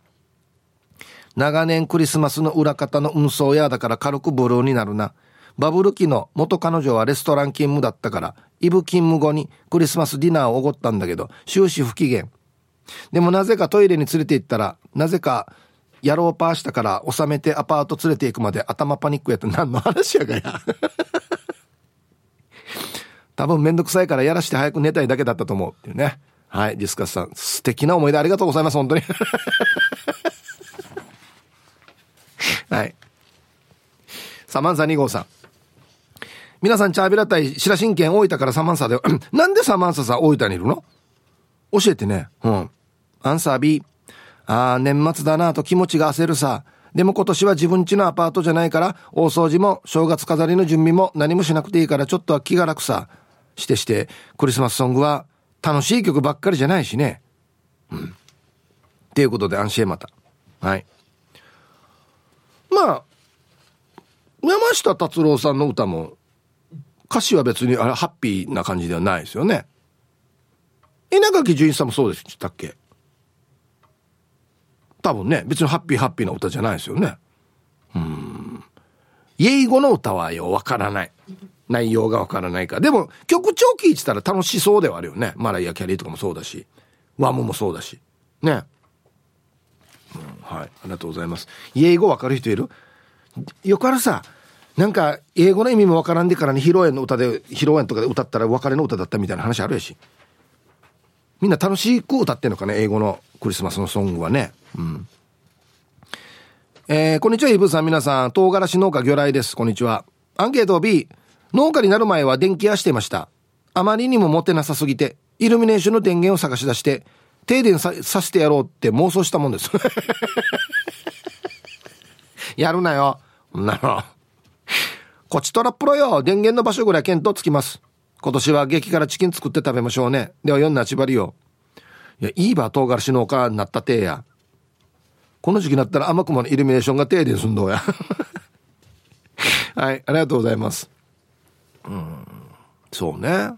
長年クリスマスの裏方の運送屋だから軽くブルーになるな。バブル期の元彼女はレストラン勤務だったから、イブ勤務後にクリスマスディナーをおごったんだけど、終始不機嫌。でもなぜかトイレに連れて行ったら、なぜか、野郎パーしたから収めてアパート連れて行くまで頭パニックやって何の話やがや。多分めんどくさいからやらして早く寝たいだけだったと思うっていうね。はい、ディスカスさん。素敵な思い出ありがとうございます、本当に。はい。サマンサ2号さん。皆さん、チャービラ対白新県大分からサマンサで、なんでサマンサさ大分にいるの？教えてね。うん。アンサー B。ああ、年末だなと気持ちが焦るさ。でも今年は自分家のアパートじゃないから、大掃除も正月飾りの準備も何もしなくていいからちょっとは気が楽さ。してして、クリスマスソングは楽しい曲ばっかりじゃないしね。うん。っていうことで安心また。はい。まあ、山下達郎さんの歌も、歌詞は別にあれハッピーな感じではないですよね。稲垣潤一さんもそうでしたっけ？多分ね、別にハッピーハッピーな歌じゃないですよね。うん。英語の歌はよ、わからない。内容がわからないかでも、曲調聴いてたら楽しそうではあるよね。マライア・キャリーとかもそうだし、ワムもそうだし。ね。うん、はい。ありがとうございます。英語わかる人いる？よくあるさ、なんか、英語の意味もわからんでからに披露宴の歌で、披露宴とかで歌ったら別れの歌だったみたいな話あるやし。みんな楽しく歌ってんのかね、英語のクリスマスのソングはね。うん。えー、こんにちは、イブさん、皆さん、唐辛子農家魚雷です。こんにちは。アンケート B、農家になる前は電気屋していました。あまりにもモテなさすぎて、イルミネーションの電源を探し出して、停電ささせてやろうって妄想したもんです。やるなよ。なの。こちとらプロよ。電源の場所ぐらい見当つきます。今年は激辛チキン作って食べましょうね。では、4なちばりよ。いや、いいば唐辛子農家になったてや。この時期になったら甘くものイルミネーションが停電すんどうや。はい、ありがとうございます。うん、そうね。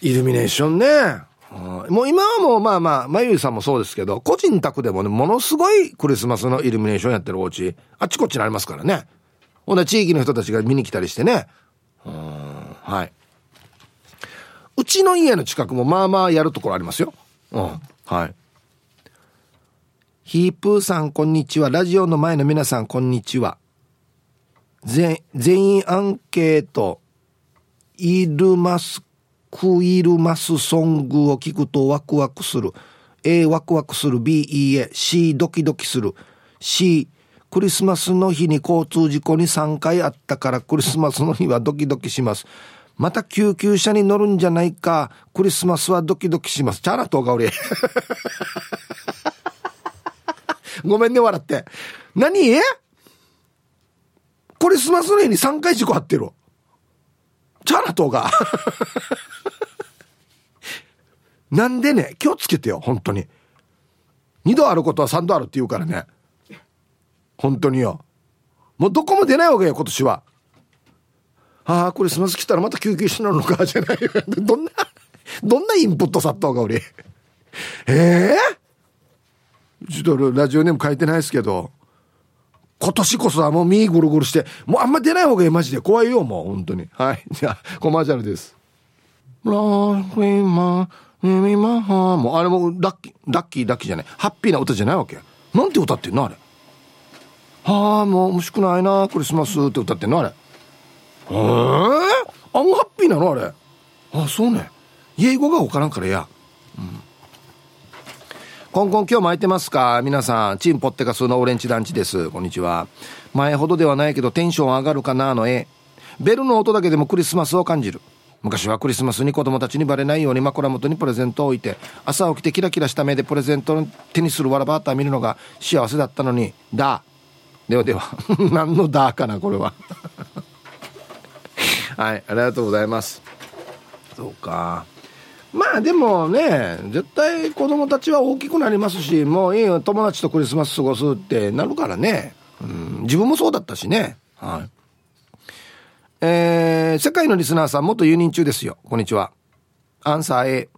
イルミネーションね。もう今はもうまあまあ、まゆいさんもそうですけど、個人宅でもね、ものすごいクリスマスのイルミネーションやってるお家、あっちこっちにありますからね。ほんで地域の人たちが見に来たりしてね。うん、はい。うちの家の近くもまあまあやるところありますよ。うん、はい。ヒープーさんこんにちは。ラジオの前の皆さんこんにちは。全員アンケート、イルマスクイルマスソングを聞くとワクワクする。A ワクワクする。B いいえ。C ドキドキする。C クリスマスの日に交通事故に3回あったからクリスマスの日はドキドキします。また救急車に乗るんじゃないか。クリスマスはドキドキします。チャラとが俺。ごめんね、笑って。何？クリスマスの日に3回事故あってる。チャラとが。なんでね、気をつけてよ、本当に。二度あることは三度あるって言うからね。本当によ。もうどこも出ないわけよ、今年は。ああ、クリスマス来たらまた救急車なのか、じゃないよ。どんな、どんなインプット殺到が俺。ええー、ちょっとラジオネーム書いてないですけど、今年こそはもう身ぐるぐるして、もうあんま出ない方がいい、マジで。怖いよ、もう、本当に。はい。じゃあ、コマーシャルです。ラーフィマミマハもうあれもラッキー、ラッキー、ラッキーじゃない。ハッピーな歌じゃないわけ。なんて歌ってんのあれ。はあ、もう欲しくないな、クリスマスって歌ってんのあれ。へえー、あんハッピーなのあれ。あ、そうね。英語がわからんからや。うん。コンコン今日も空いてますか？皆さん、チンポッテカスのオレンジ団地です。こんにちは。前ほどではないけどテンション上がるかなの絵。ベルの音だけでもクリスマスを感じる。昔はクリスマスに子供たちにバレないように枕元にプレゼントを置いて朝起きてキラキラした目でプレゼントを手にするわらバーター見るのが幸せだったのにだではでは。何のだかなこれは。はいありがとうございます。そうか。まあでもね絶対子供たちは大きくなりますしもういいよ友達とクリスマス過ごすってなるからね、うん、自分もそうだったしね。はい。えー、世界のリスナーさん元輸入中ですよ。こんにちは。アンサー A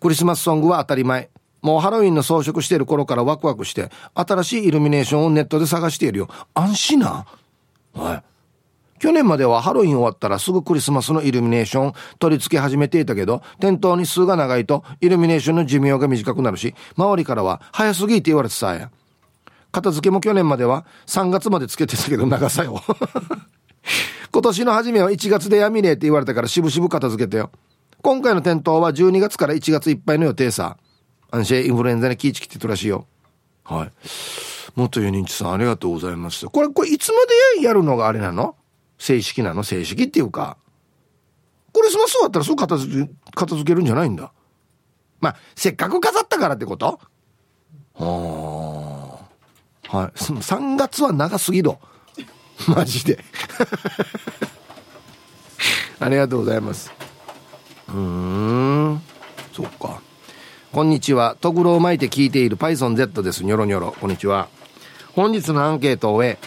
クリスマスソングは当たり前。もうハロウィンの装飾している頃からワクワクして新しいイルミネーションをネットで探しているよ安心なはい去年まではハロウィン終わったらすぐクリスマスのイルミネーション取り付け始めていたけど、店頭に数が長いとイルミネーションの寿命が短くなるし、周りからは早すぎって言われてさ。片付けも去年までは3月までつけてたけど長さよ。今年の初めは1月でやみねえって言われたから渋々片付けてよ。今回の店頭は12月から1月いっぱいの予定さ。安心インフルエンザに気ぃちきてるらしいよ。はい。元ユニンチさんありがとうございます。これ、これいつまでやるのがあれなの？正式なの？正式っていうか、クリスマス終わったらすぐ片付け、片付けるんじゃないんだ。まあ、せっかく飾ったからってこと？はあ。はい。3月は長すぎる。マジで。ありがとうございます。うん。そっか。こんにちは。トグロを巻いて聞いている PythonZ です。ニョロニョロ。こんにちは。本日のアンケートを終え、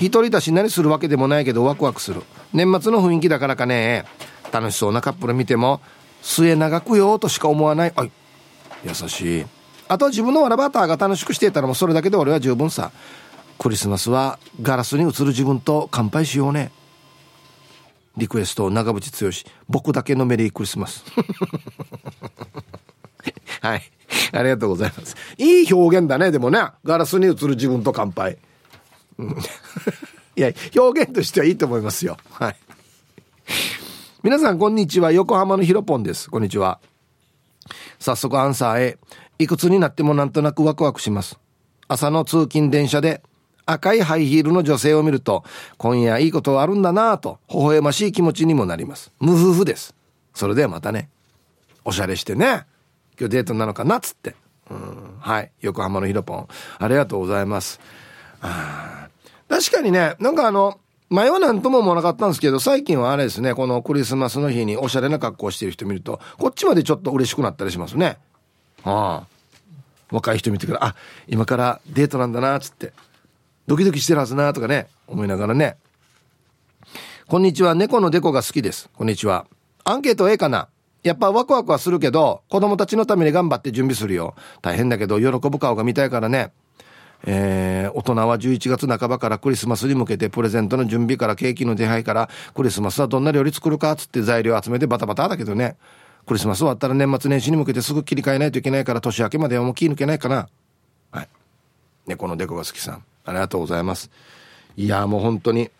一人だし何するわけでもないけどワクワクする。年末の雰囲気だからかね。楽しそうなカップル見ても末永くよとしか思わない。あい。優しい。あとは自分のわらバターが楽しくしていたらもうそれだけで俺は十分さ。クリスマスはガラスに映る自分と乾杯しようね。リクエスト長渕剛。僕だけのメリークリスマス。はいありがとうございますいい表現だねでもねガラスに映る自分と乾杯 いや、表現としてはいいと思いますよ。はい。皆さん、こんにちは。横浜のヒロポンです。こんにちは。早速アンサー A。いくつになってもなんとなくワクワクします。朝の通勤電車で赤いハイヒールの女性を見ると、今夜いいことあるんだなぁと、微笑ましい気持ちにもなります。無夫婦です。それではまたね。おしゃれしてね。今日デートなのかなっつって。うん。はい。横浜のヒロポン。ありがとうございます。あ確かにね、なんかあの、前は何とも思わなかったんですけど、最近はあれですね、このクリスマスの日におしゃれな格好してる人見ると、こっちまでちょっと嬉しくなったりしますね。はあ。若い人見てから、あ、今からデートなんだな、つって。ドキドキしてるはずな、とかね、思いながらね。こんにちは、猫のデコが好きです。こんにちは。アンケート A かなやっぱワクワクはするけど、子供たちのために頑張って準備するよ。大変だけど、喜ぶ顔が見たいからね。えー、大人は11月半ばからクリスマスに向けてプレゼントの準備からケーキの手配からクリスマスはどんな料理作るかっつって材料集めてバタバタだけどね。クリスマス終わったら年末年始に向けてすぐ切り替えないといけないから年明けまではもう気抜けないかな。はい。猫のデコが好きさん。ありがとうございます。いやもう本当に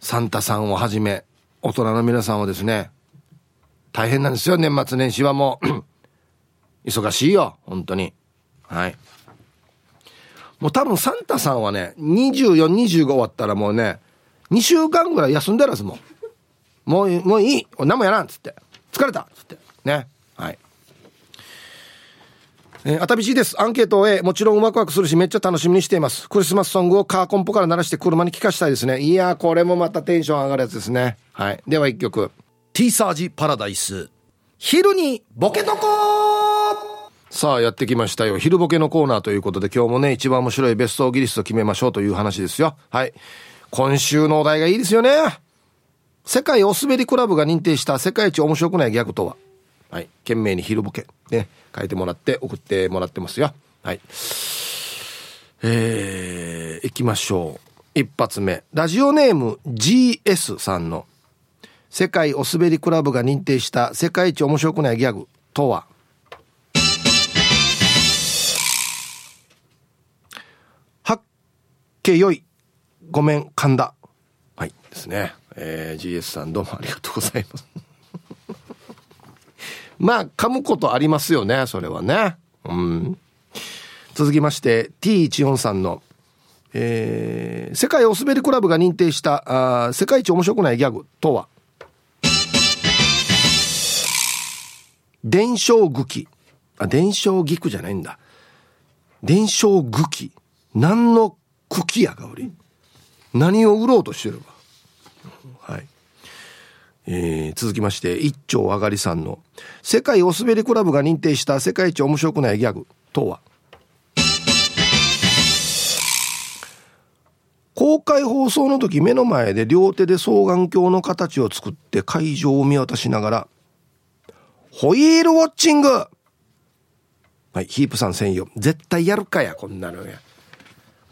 サンタさんをはじめ大人の皆さんはですね大変なんですよ年末年始はもう 忙しいよ本当にはいもう多分サンタさんはね、24、25終わったらもうね、2週間ぐらい休んでるはずもう。もう、もういい。何もやらんっつって。疲れたっつって。ね。はい。えー、あたびしです。アンケートを A、もちろんワクワクするし、めっちゃ楽しみにしています。クリスマスソングをカーコンポから鳴らして車に聴かしたいですね。いやこれもまたテンション上がるやつですね。はい。では一曲。T サージパラダイス。昼にボケとこさあやってきましたよ。昼ボケのコーナーということで今日もね、一番面白いベストギリスト決めましょうという話ですよ。はい。今週のお題がいいですよね。世界お滑りクラブが認定した世界一面白くないギャグとははい。懸命に昼ボケ。ね。書いてもらって送ってもらってますよ。はい。えー、行きましょう。一発目。ラジオネーム GS さんの世界お滑りクラブが認定した世界一面白くないギャグとは？けよい。ごめん、噛んだ。はい、ですね。えー、GS さんどうもありがとうございます。まあ、噛むことありますよね、それはね。うん。続きまして、T14 さんの、えー、世界お滑りクラブが認定したあ世界一面白くないギャグとは？伝承茎。あ、伝承菊じゃないんだ。伝承茎。何の茎やがおり。何を売ろうとしてるか。はい。えー、続きまして、一丁上がりさんの、世界お滑りクラブが認定した世界一面白くないギャグとは、公開放送の時目の前で両手で双眼鏡の形を作って会場を見渡しながら、ホイールウォッチングはい、ヒープさん専用。絶対やるかや、こんなのや。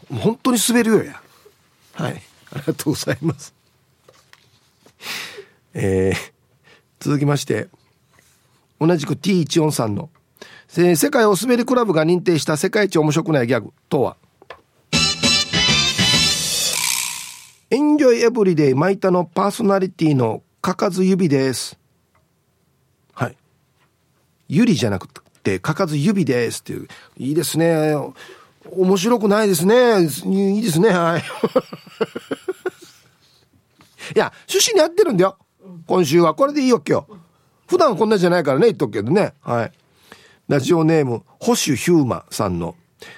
本当に滑るよや。はい。ありがとうございます。えー、続きまして、同じく T14 さんの、世界お滑りクラブが認定した世界一面白くないギャグとは、エンジョイエブリデイマイタのパーソナリティのかかず指です。ゆりじゃなくて、かかず指ですっていう。いいですね。面白くないですね。いいですね。はい。いや、趣旨に合ってるんだよ。今週は。これでいいよ、今日。普段こんなじゃないからね、言っとくけどね。はい。ラジオネーム、保守ヒューマさんの、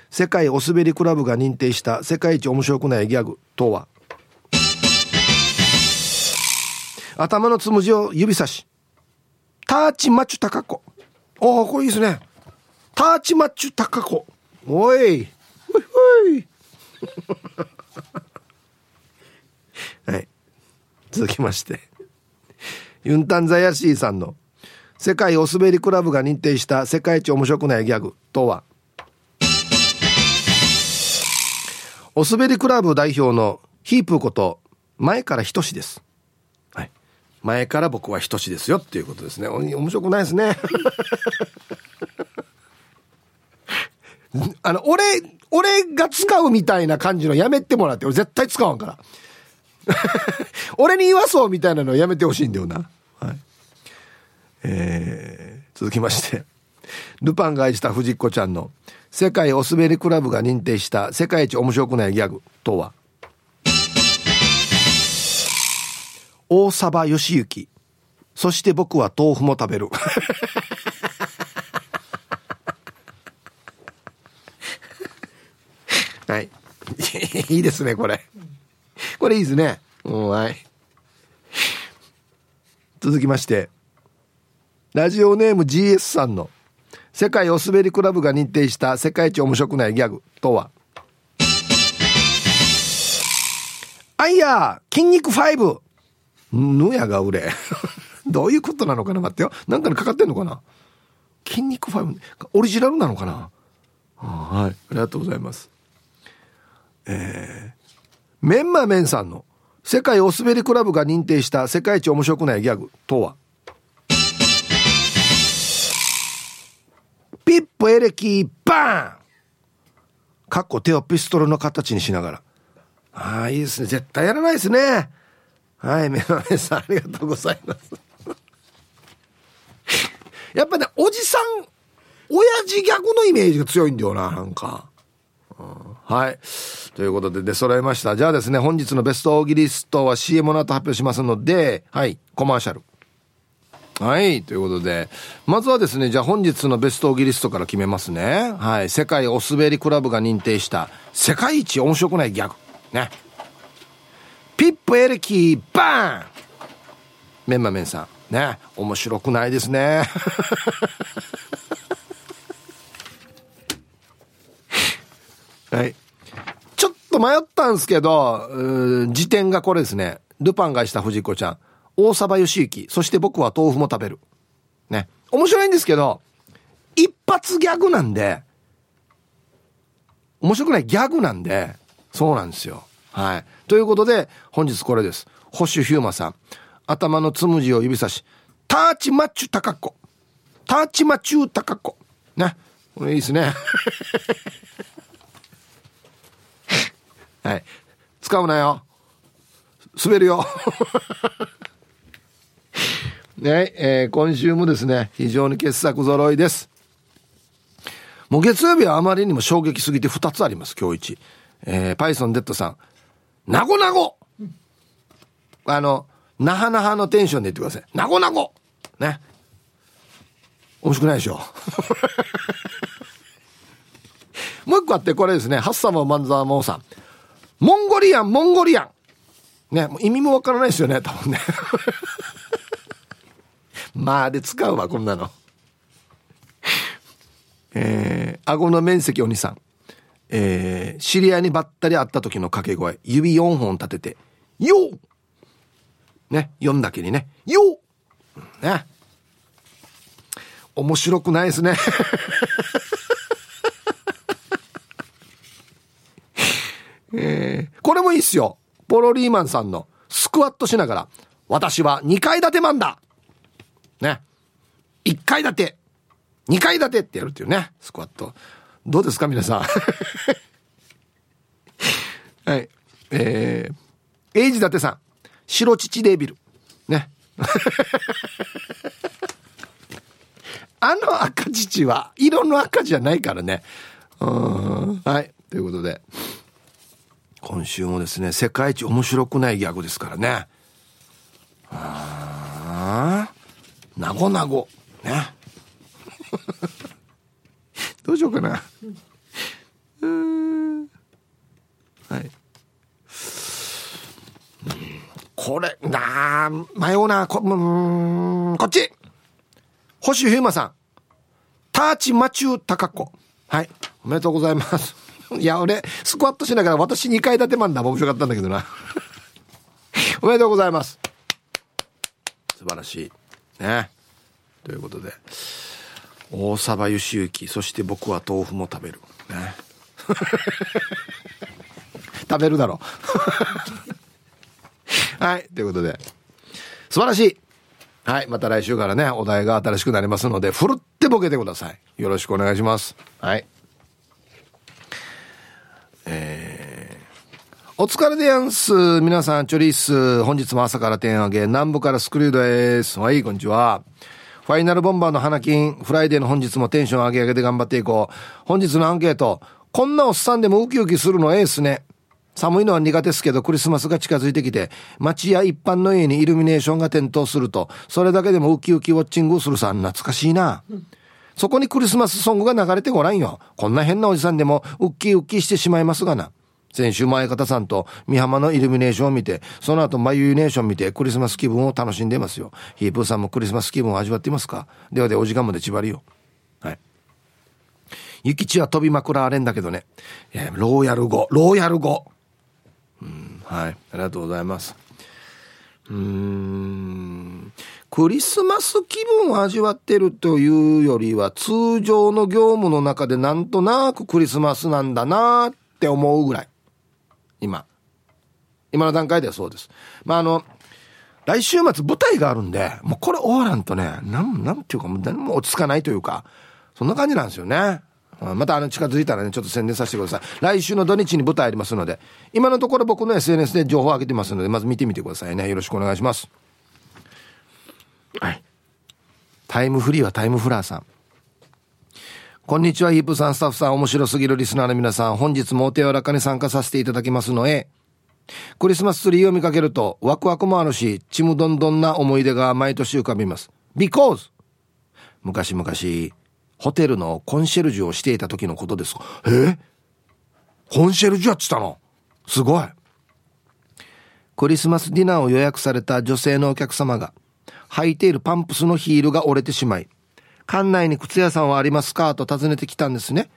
世界おすべりクラブが認定した世界一面白くないギャグとは、頭のつむじを指差し。ターチマチュタカコ。お、これいいですね。ターチマッチュタカコ。おい。ほいほい。はい。続きまして。ユンタンザヤシーさんの世界お滑りクラブが認定した世界一面白くないギャグとはお滑りクラブ代表のヒープこと前からひとしです。前から僕はひとしですよっていうことですね。面白くないですね。あの、俺、俺が使うみたいな感じのやめてもらって、俺絶対使わんから。俺に言わそうみたいなのやめてほしいんだよな。はい。えー、続きまして。ルパンが愛した藤子ちゃんの世界お滑りクラブが認定した世界一面白くないギャグとは？大沢義行。そして僕は豆腐も食べる。はい。いいですね、これ。これいいですね。うん、はい。続きまして、ラジオネーム GS さんの世界お滑りクラブが認定した世界一面白くないギャグとは、あいや筋肉5ぬやが売れ。どういうことなのかな待ってよ。なんかにかかってんのかな筋肉5、オリジナルなのかなはい。ありがとうございます。えー、メンマメンさんの世界お滑りクラブが認定した世界一面白くないギャグとは？ピップエレキーバーンかっこ手をピストルの形にしながら。ああ、いいですね。絶対やらないですね。はい、メガネさん、ありがとうございます。やっぱね、おじさん、親父逆のイメージが強いんだよな、なんか。うんはい。ということで出揃いました。じゃあですね、本日のベストオーギリストは CM の後発表しますので、はい、コマーシャル。はい。ということで、まずはですね、じゃあ本日のベストオーギリストから決めますね。はい。世界お滑りクラブが認定した世界一面白くないギャグ。ね。ピップエレキーバーンメンマメンさん。ね。面白くないですね。はい。ちょっと迷ったんですけど、時点がこれですね。ルパンがした藤子ちゃん。大沢義行。そして僕は豆腐も食べる。ね。面白いんですけど、一発ギャグなんで、面白くないギャグなんで、そうなんですよ。はい。ということで、本日これです。保守ヒューマさん。頭のつむじを指さし、ターチマッチュタカコ。ターチマチュータカコ。ね。これいいですね。はい。使うなよ。滑るよ。ね、えー、今週もですね、非常に傑作揃いです。もう月曜日はあまりにも衝撃すぎて2つあります、今日一。えー、パイソンデッドさん。なごなご。あの、なはなはのテンションで言ってください。なごなご。ね。面白くないでしょ。もう一個あってこれですね。ハッサムマンザーモーさん。モンゴリアンモンゴリアン。ね意味もわからないですよね多分ね。まあで使うわこんなの。えー、顎の面積お兄さん。えー、知り合いにばったり会った時の掛け声指4本立てて「よう!」ね4だけにね「よ!」ね面白くないですね えー、これもいいっすよ。ポロリーマンさんのスクワットしながら、私は2階建てマンだね。1階建て。2階建てってやるっていうね。スクワット。どうですか皆さん？はい。えー、エイジダテさん。白乳デビル。ね。あの赤乳は、色の赤じゃないからね。うん。はい。ということで。今週もですね、世界一面白くないギャグですからね。ああ、なごなご。ね。どうしようかな。うん。はい。これ、なあ、迷うな。こ、うん、こっち星飛雄馬さん。ターチマチュータカコ。はい。おめでとうございます。いや、俺、スクワットしながら私2階建てマンだ。面白かったんだけどな。おめでとうございます。素晴らしい。ね。ということで、大沢義行、そして僕は豆腐も食べる。ね。食べるだろう。はい。ということで、素晴らしい。はい。また来週からね、お題が新しくなりますので、ふるってボケてください。よろしくお願いします。はい。えー、お疲れでやんす。皆さん、チョリース。本日も朝からテン上げ、南部からスクリューです。はい、こんにちは。ファイナルボンバーの花金、フライデーの本日もテンション上げ上げで頑張っていこう。本日のアンケート、こんなおっさんでもウキウキするのええっすね。寒いのは苦手ですけど、クリスマスが近づいてきて、街や一般の家にイルミネーションが点灯すると、それだけでもウキウキウォッチングするさん、懐かしいな。そこにクリスマスソングが流れてごらんよ。こんな変なおじさんでもウッキウッキしてしまいますがな。先週前方さんと美浜のイルミネーションを見て、その後マユイネーション見てクリスマス気分を楽しんでいますよ。ヒープーさんもクリスマス気分を味わっていますか？ではでお時間まで縛りよ。はい。雪地は飛びまくらあれんだけどね。えローヤル語、ローヤル語。うん、はい。ありがとうございます。うーん。クリスマス気分を味わってるというよりは通常の業務の中でなんとなくクリスマスなんだなって思うぐらい。今。今の段階ではそうです。まあ、あの、来週末舞台があるんで、もうこれ終わらんとね、なん、なんていうかもう何も落ち着かないというか、そんな感じなんですよね。またあの近づいたらね、ちょっと宣伝させてください。来週の土日に舞台ありますので、今のところ僕の SNS で情報を上げてますので、まず見てみてくださいね。よろしくお願いします。はい。タイムフリーはタイムフラーさん。こんにちは、ヒープさん、スタッフさん、面白すぎるリスナーの皆さん、本日もお手柔らかに参加させていただきますのへ、クリスマスツリーを見かけると、ワクワクもあるし、ちむどんどんな思い出が毎年浮かびます。because! 昔々、ホテルのコンシェルジュをしていた時のことです。え？コンシェルジュやってたの？すごい。クリスマスディナーを予約された女性のお客様が、履いているパンプスのヒールが折れてしまい、館内に靴屋さんはありますか？と尋ねてきたんですね。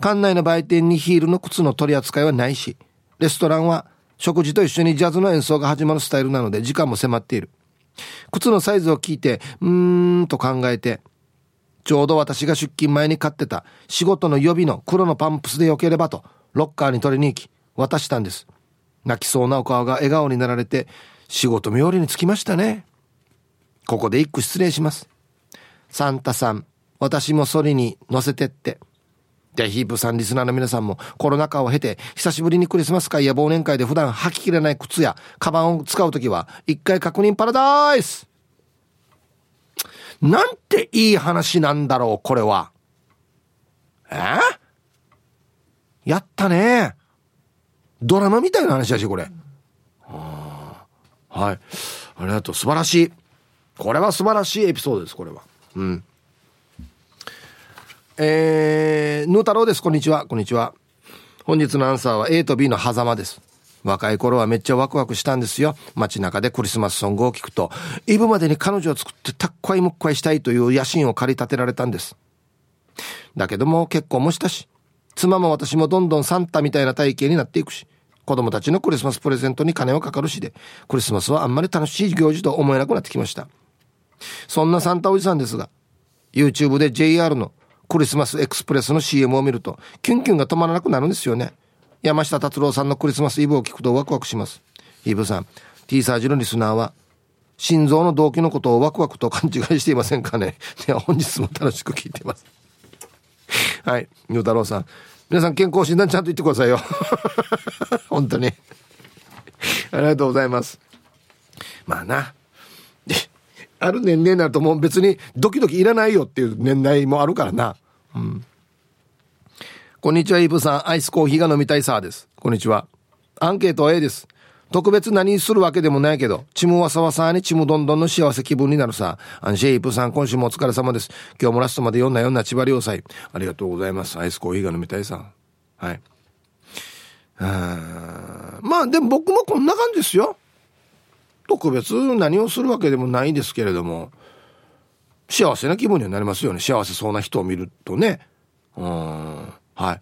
館内の売店にヒールの靴の取り扱いはないし、レストランは食事と一緒にジャズの演奏が始まるスタイルなので時間も迫っている。靴のサイズを聞いて、うーんと考えて、ちょうど私が出勤前に買ってた仕事の予備の黒のパンプスでよければと、ロッカーに取りに行き、渡したんです。泣きそうなお顔が笑顔になられて、仕事冥利につきましたね。ここで一句失礼します。サンタさん、私もそれに乗せてって。で、ヒープさん、リスナーの皆さんもコロナ禍を経て、久しぶりにクリスマス会や忘年会で普段履ききれない靴やカバンを使うときは、一回確認パラダイスなんていい話なんだろう、これは。え？ー、やったね。ドラマみたいな話だし、これ。はい。ありがとう。素晴らしい。これは素晴らしいエピソードです、これは。うん。えー、ヌー太郎です。こんにちは。こんにちは。本日のアンサーは A と B の狭間です。若い頃はめっちゃワクワクしたんですよ。街中でクリスマスソングを聴くと、イブまでに彼女を作ってたっこいむっこいしたいという野心を駆り立てられたんです。だけども結婚もしたし、妻も私もどんどんサンタみたいな体型になっていくし、子供たちのクリスマスプレゼントに金はかかるしで、クリスマスはあんまり楽しい行事と思えなくなってきました。そんなサンタおじさんですが、YouTube で JR のクリスマスエクスプレスの CM を見ると、キュンキュンが止まらなくなるんですよね。山下達郎さんのクリスマスイブを聞くとワクワクします。イブさん、T サージのリスナーは、心臓の動機のことをワクワクと勘違いしていませんかね？では本日も楽しく聞いてます。はい、ニュー太郎さん。皆さん健康診断ちゃんと言ってくださいよ。本当に。ありがとうございます。まあな。ある年齢になるともう別にドキドキいらないよっていう年代もあるからな。うん。こんにちは、イブさん。アイスコーヒーが飲みたいさーです。こんにちは。アンケートは A です。特別何するわけでもないけど、ちむわさわさにちむどんどんの幸せ気分になるさ。アンシェイプさん、今週もお疲れ様です。今日もラストまで読んだよんな千葉良祭。ありがとうございます。アイスコーヒーが飲みたいさ。はい。あまあ、でも僕もこんな感じですよ。特別何をするわけでもないですけれども、幸せな気分にはなりますよね。幸せそうな人を見るとね。うん。はい。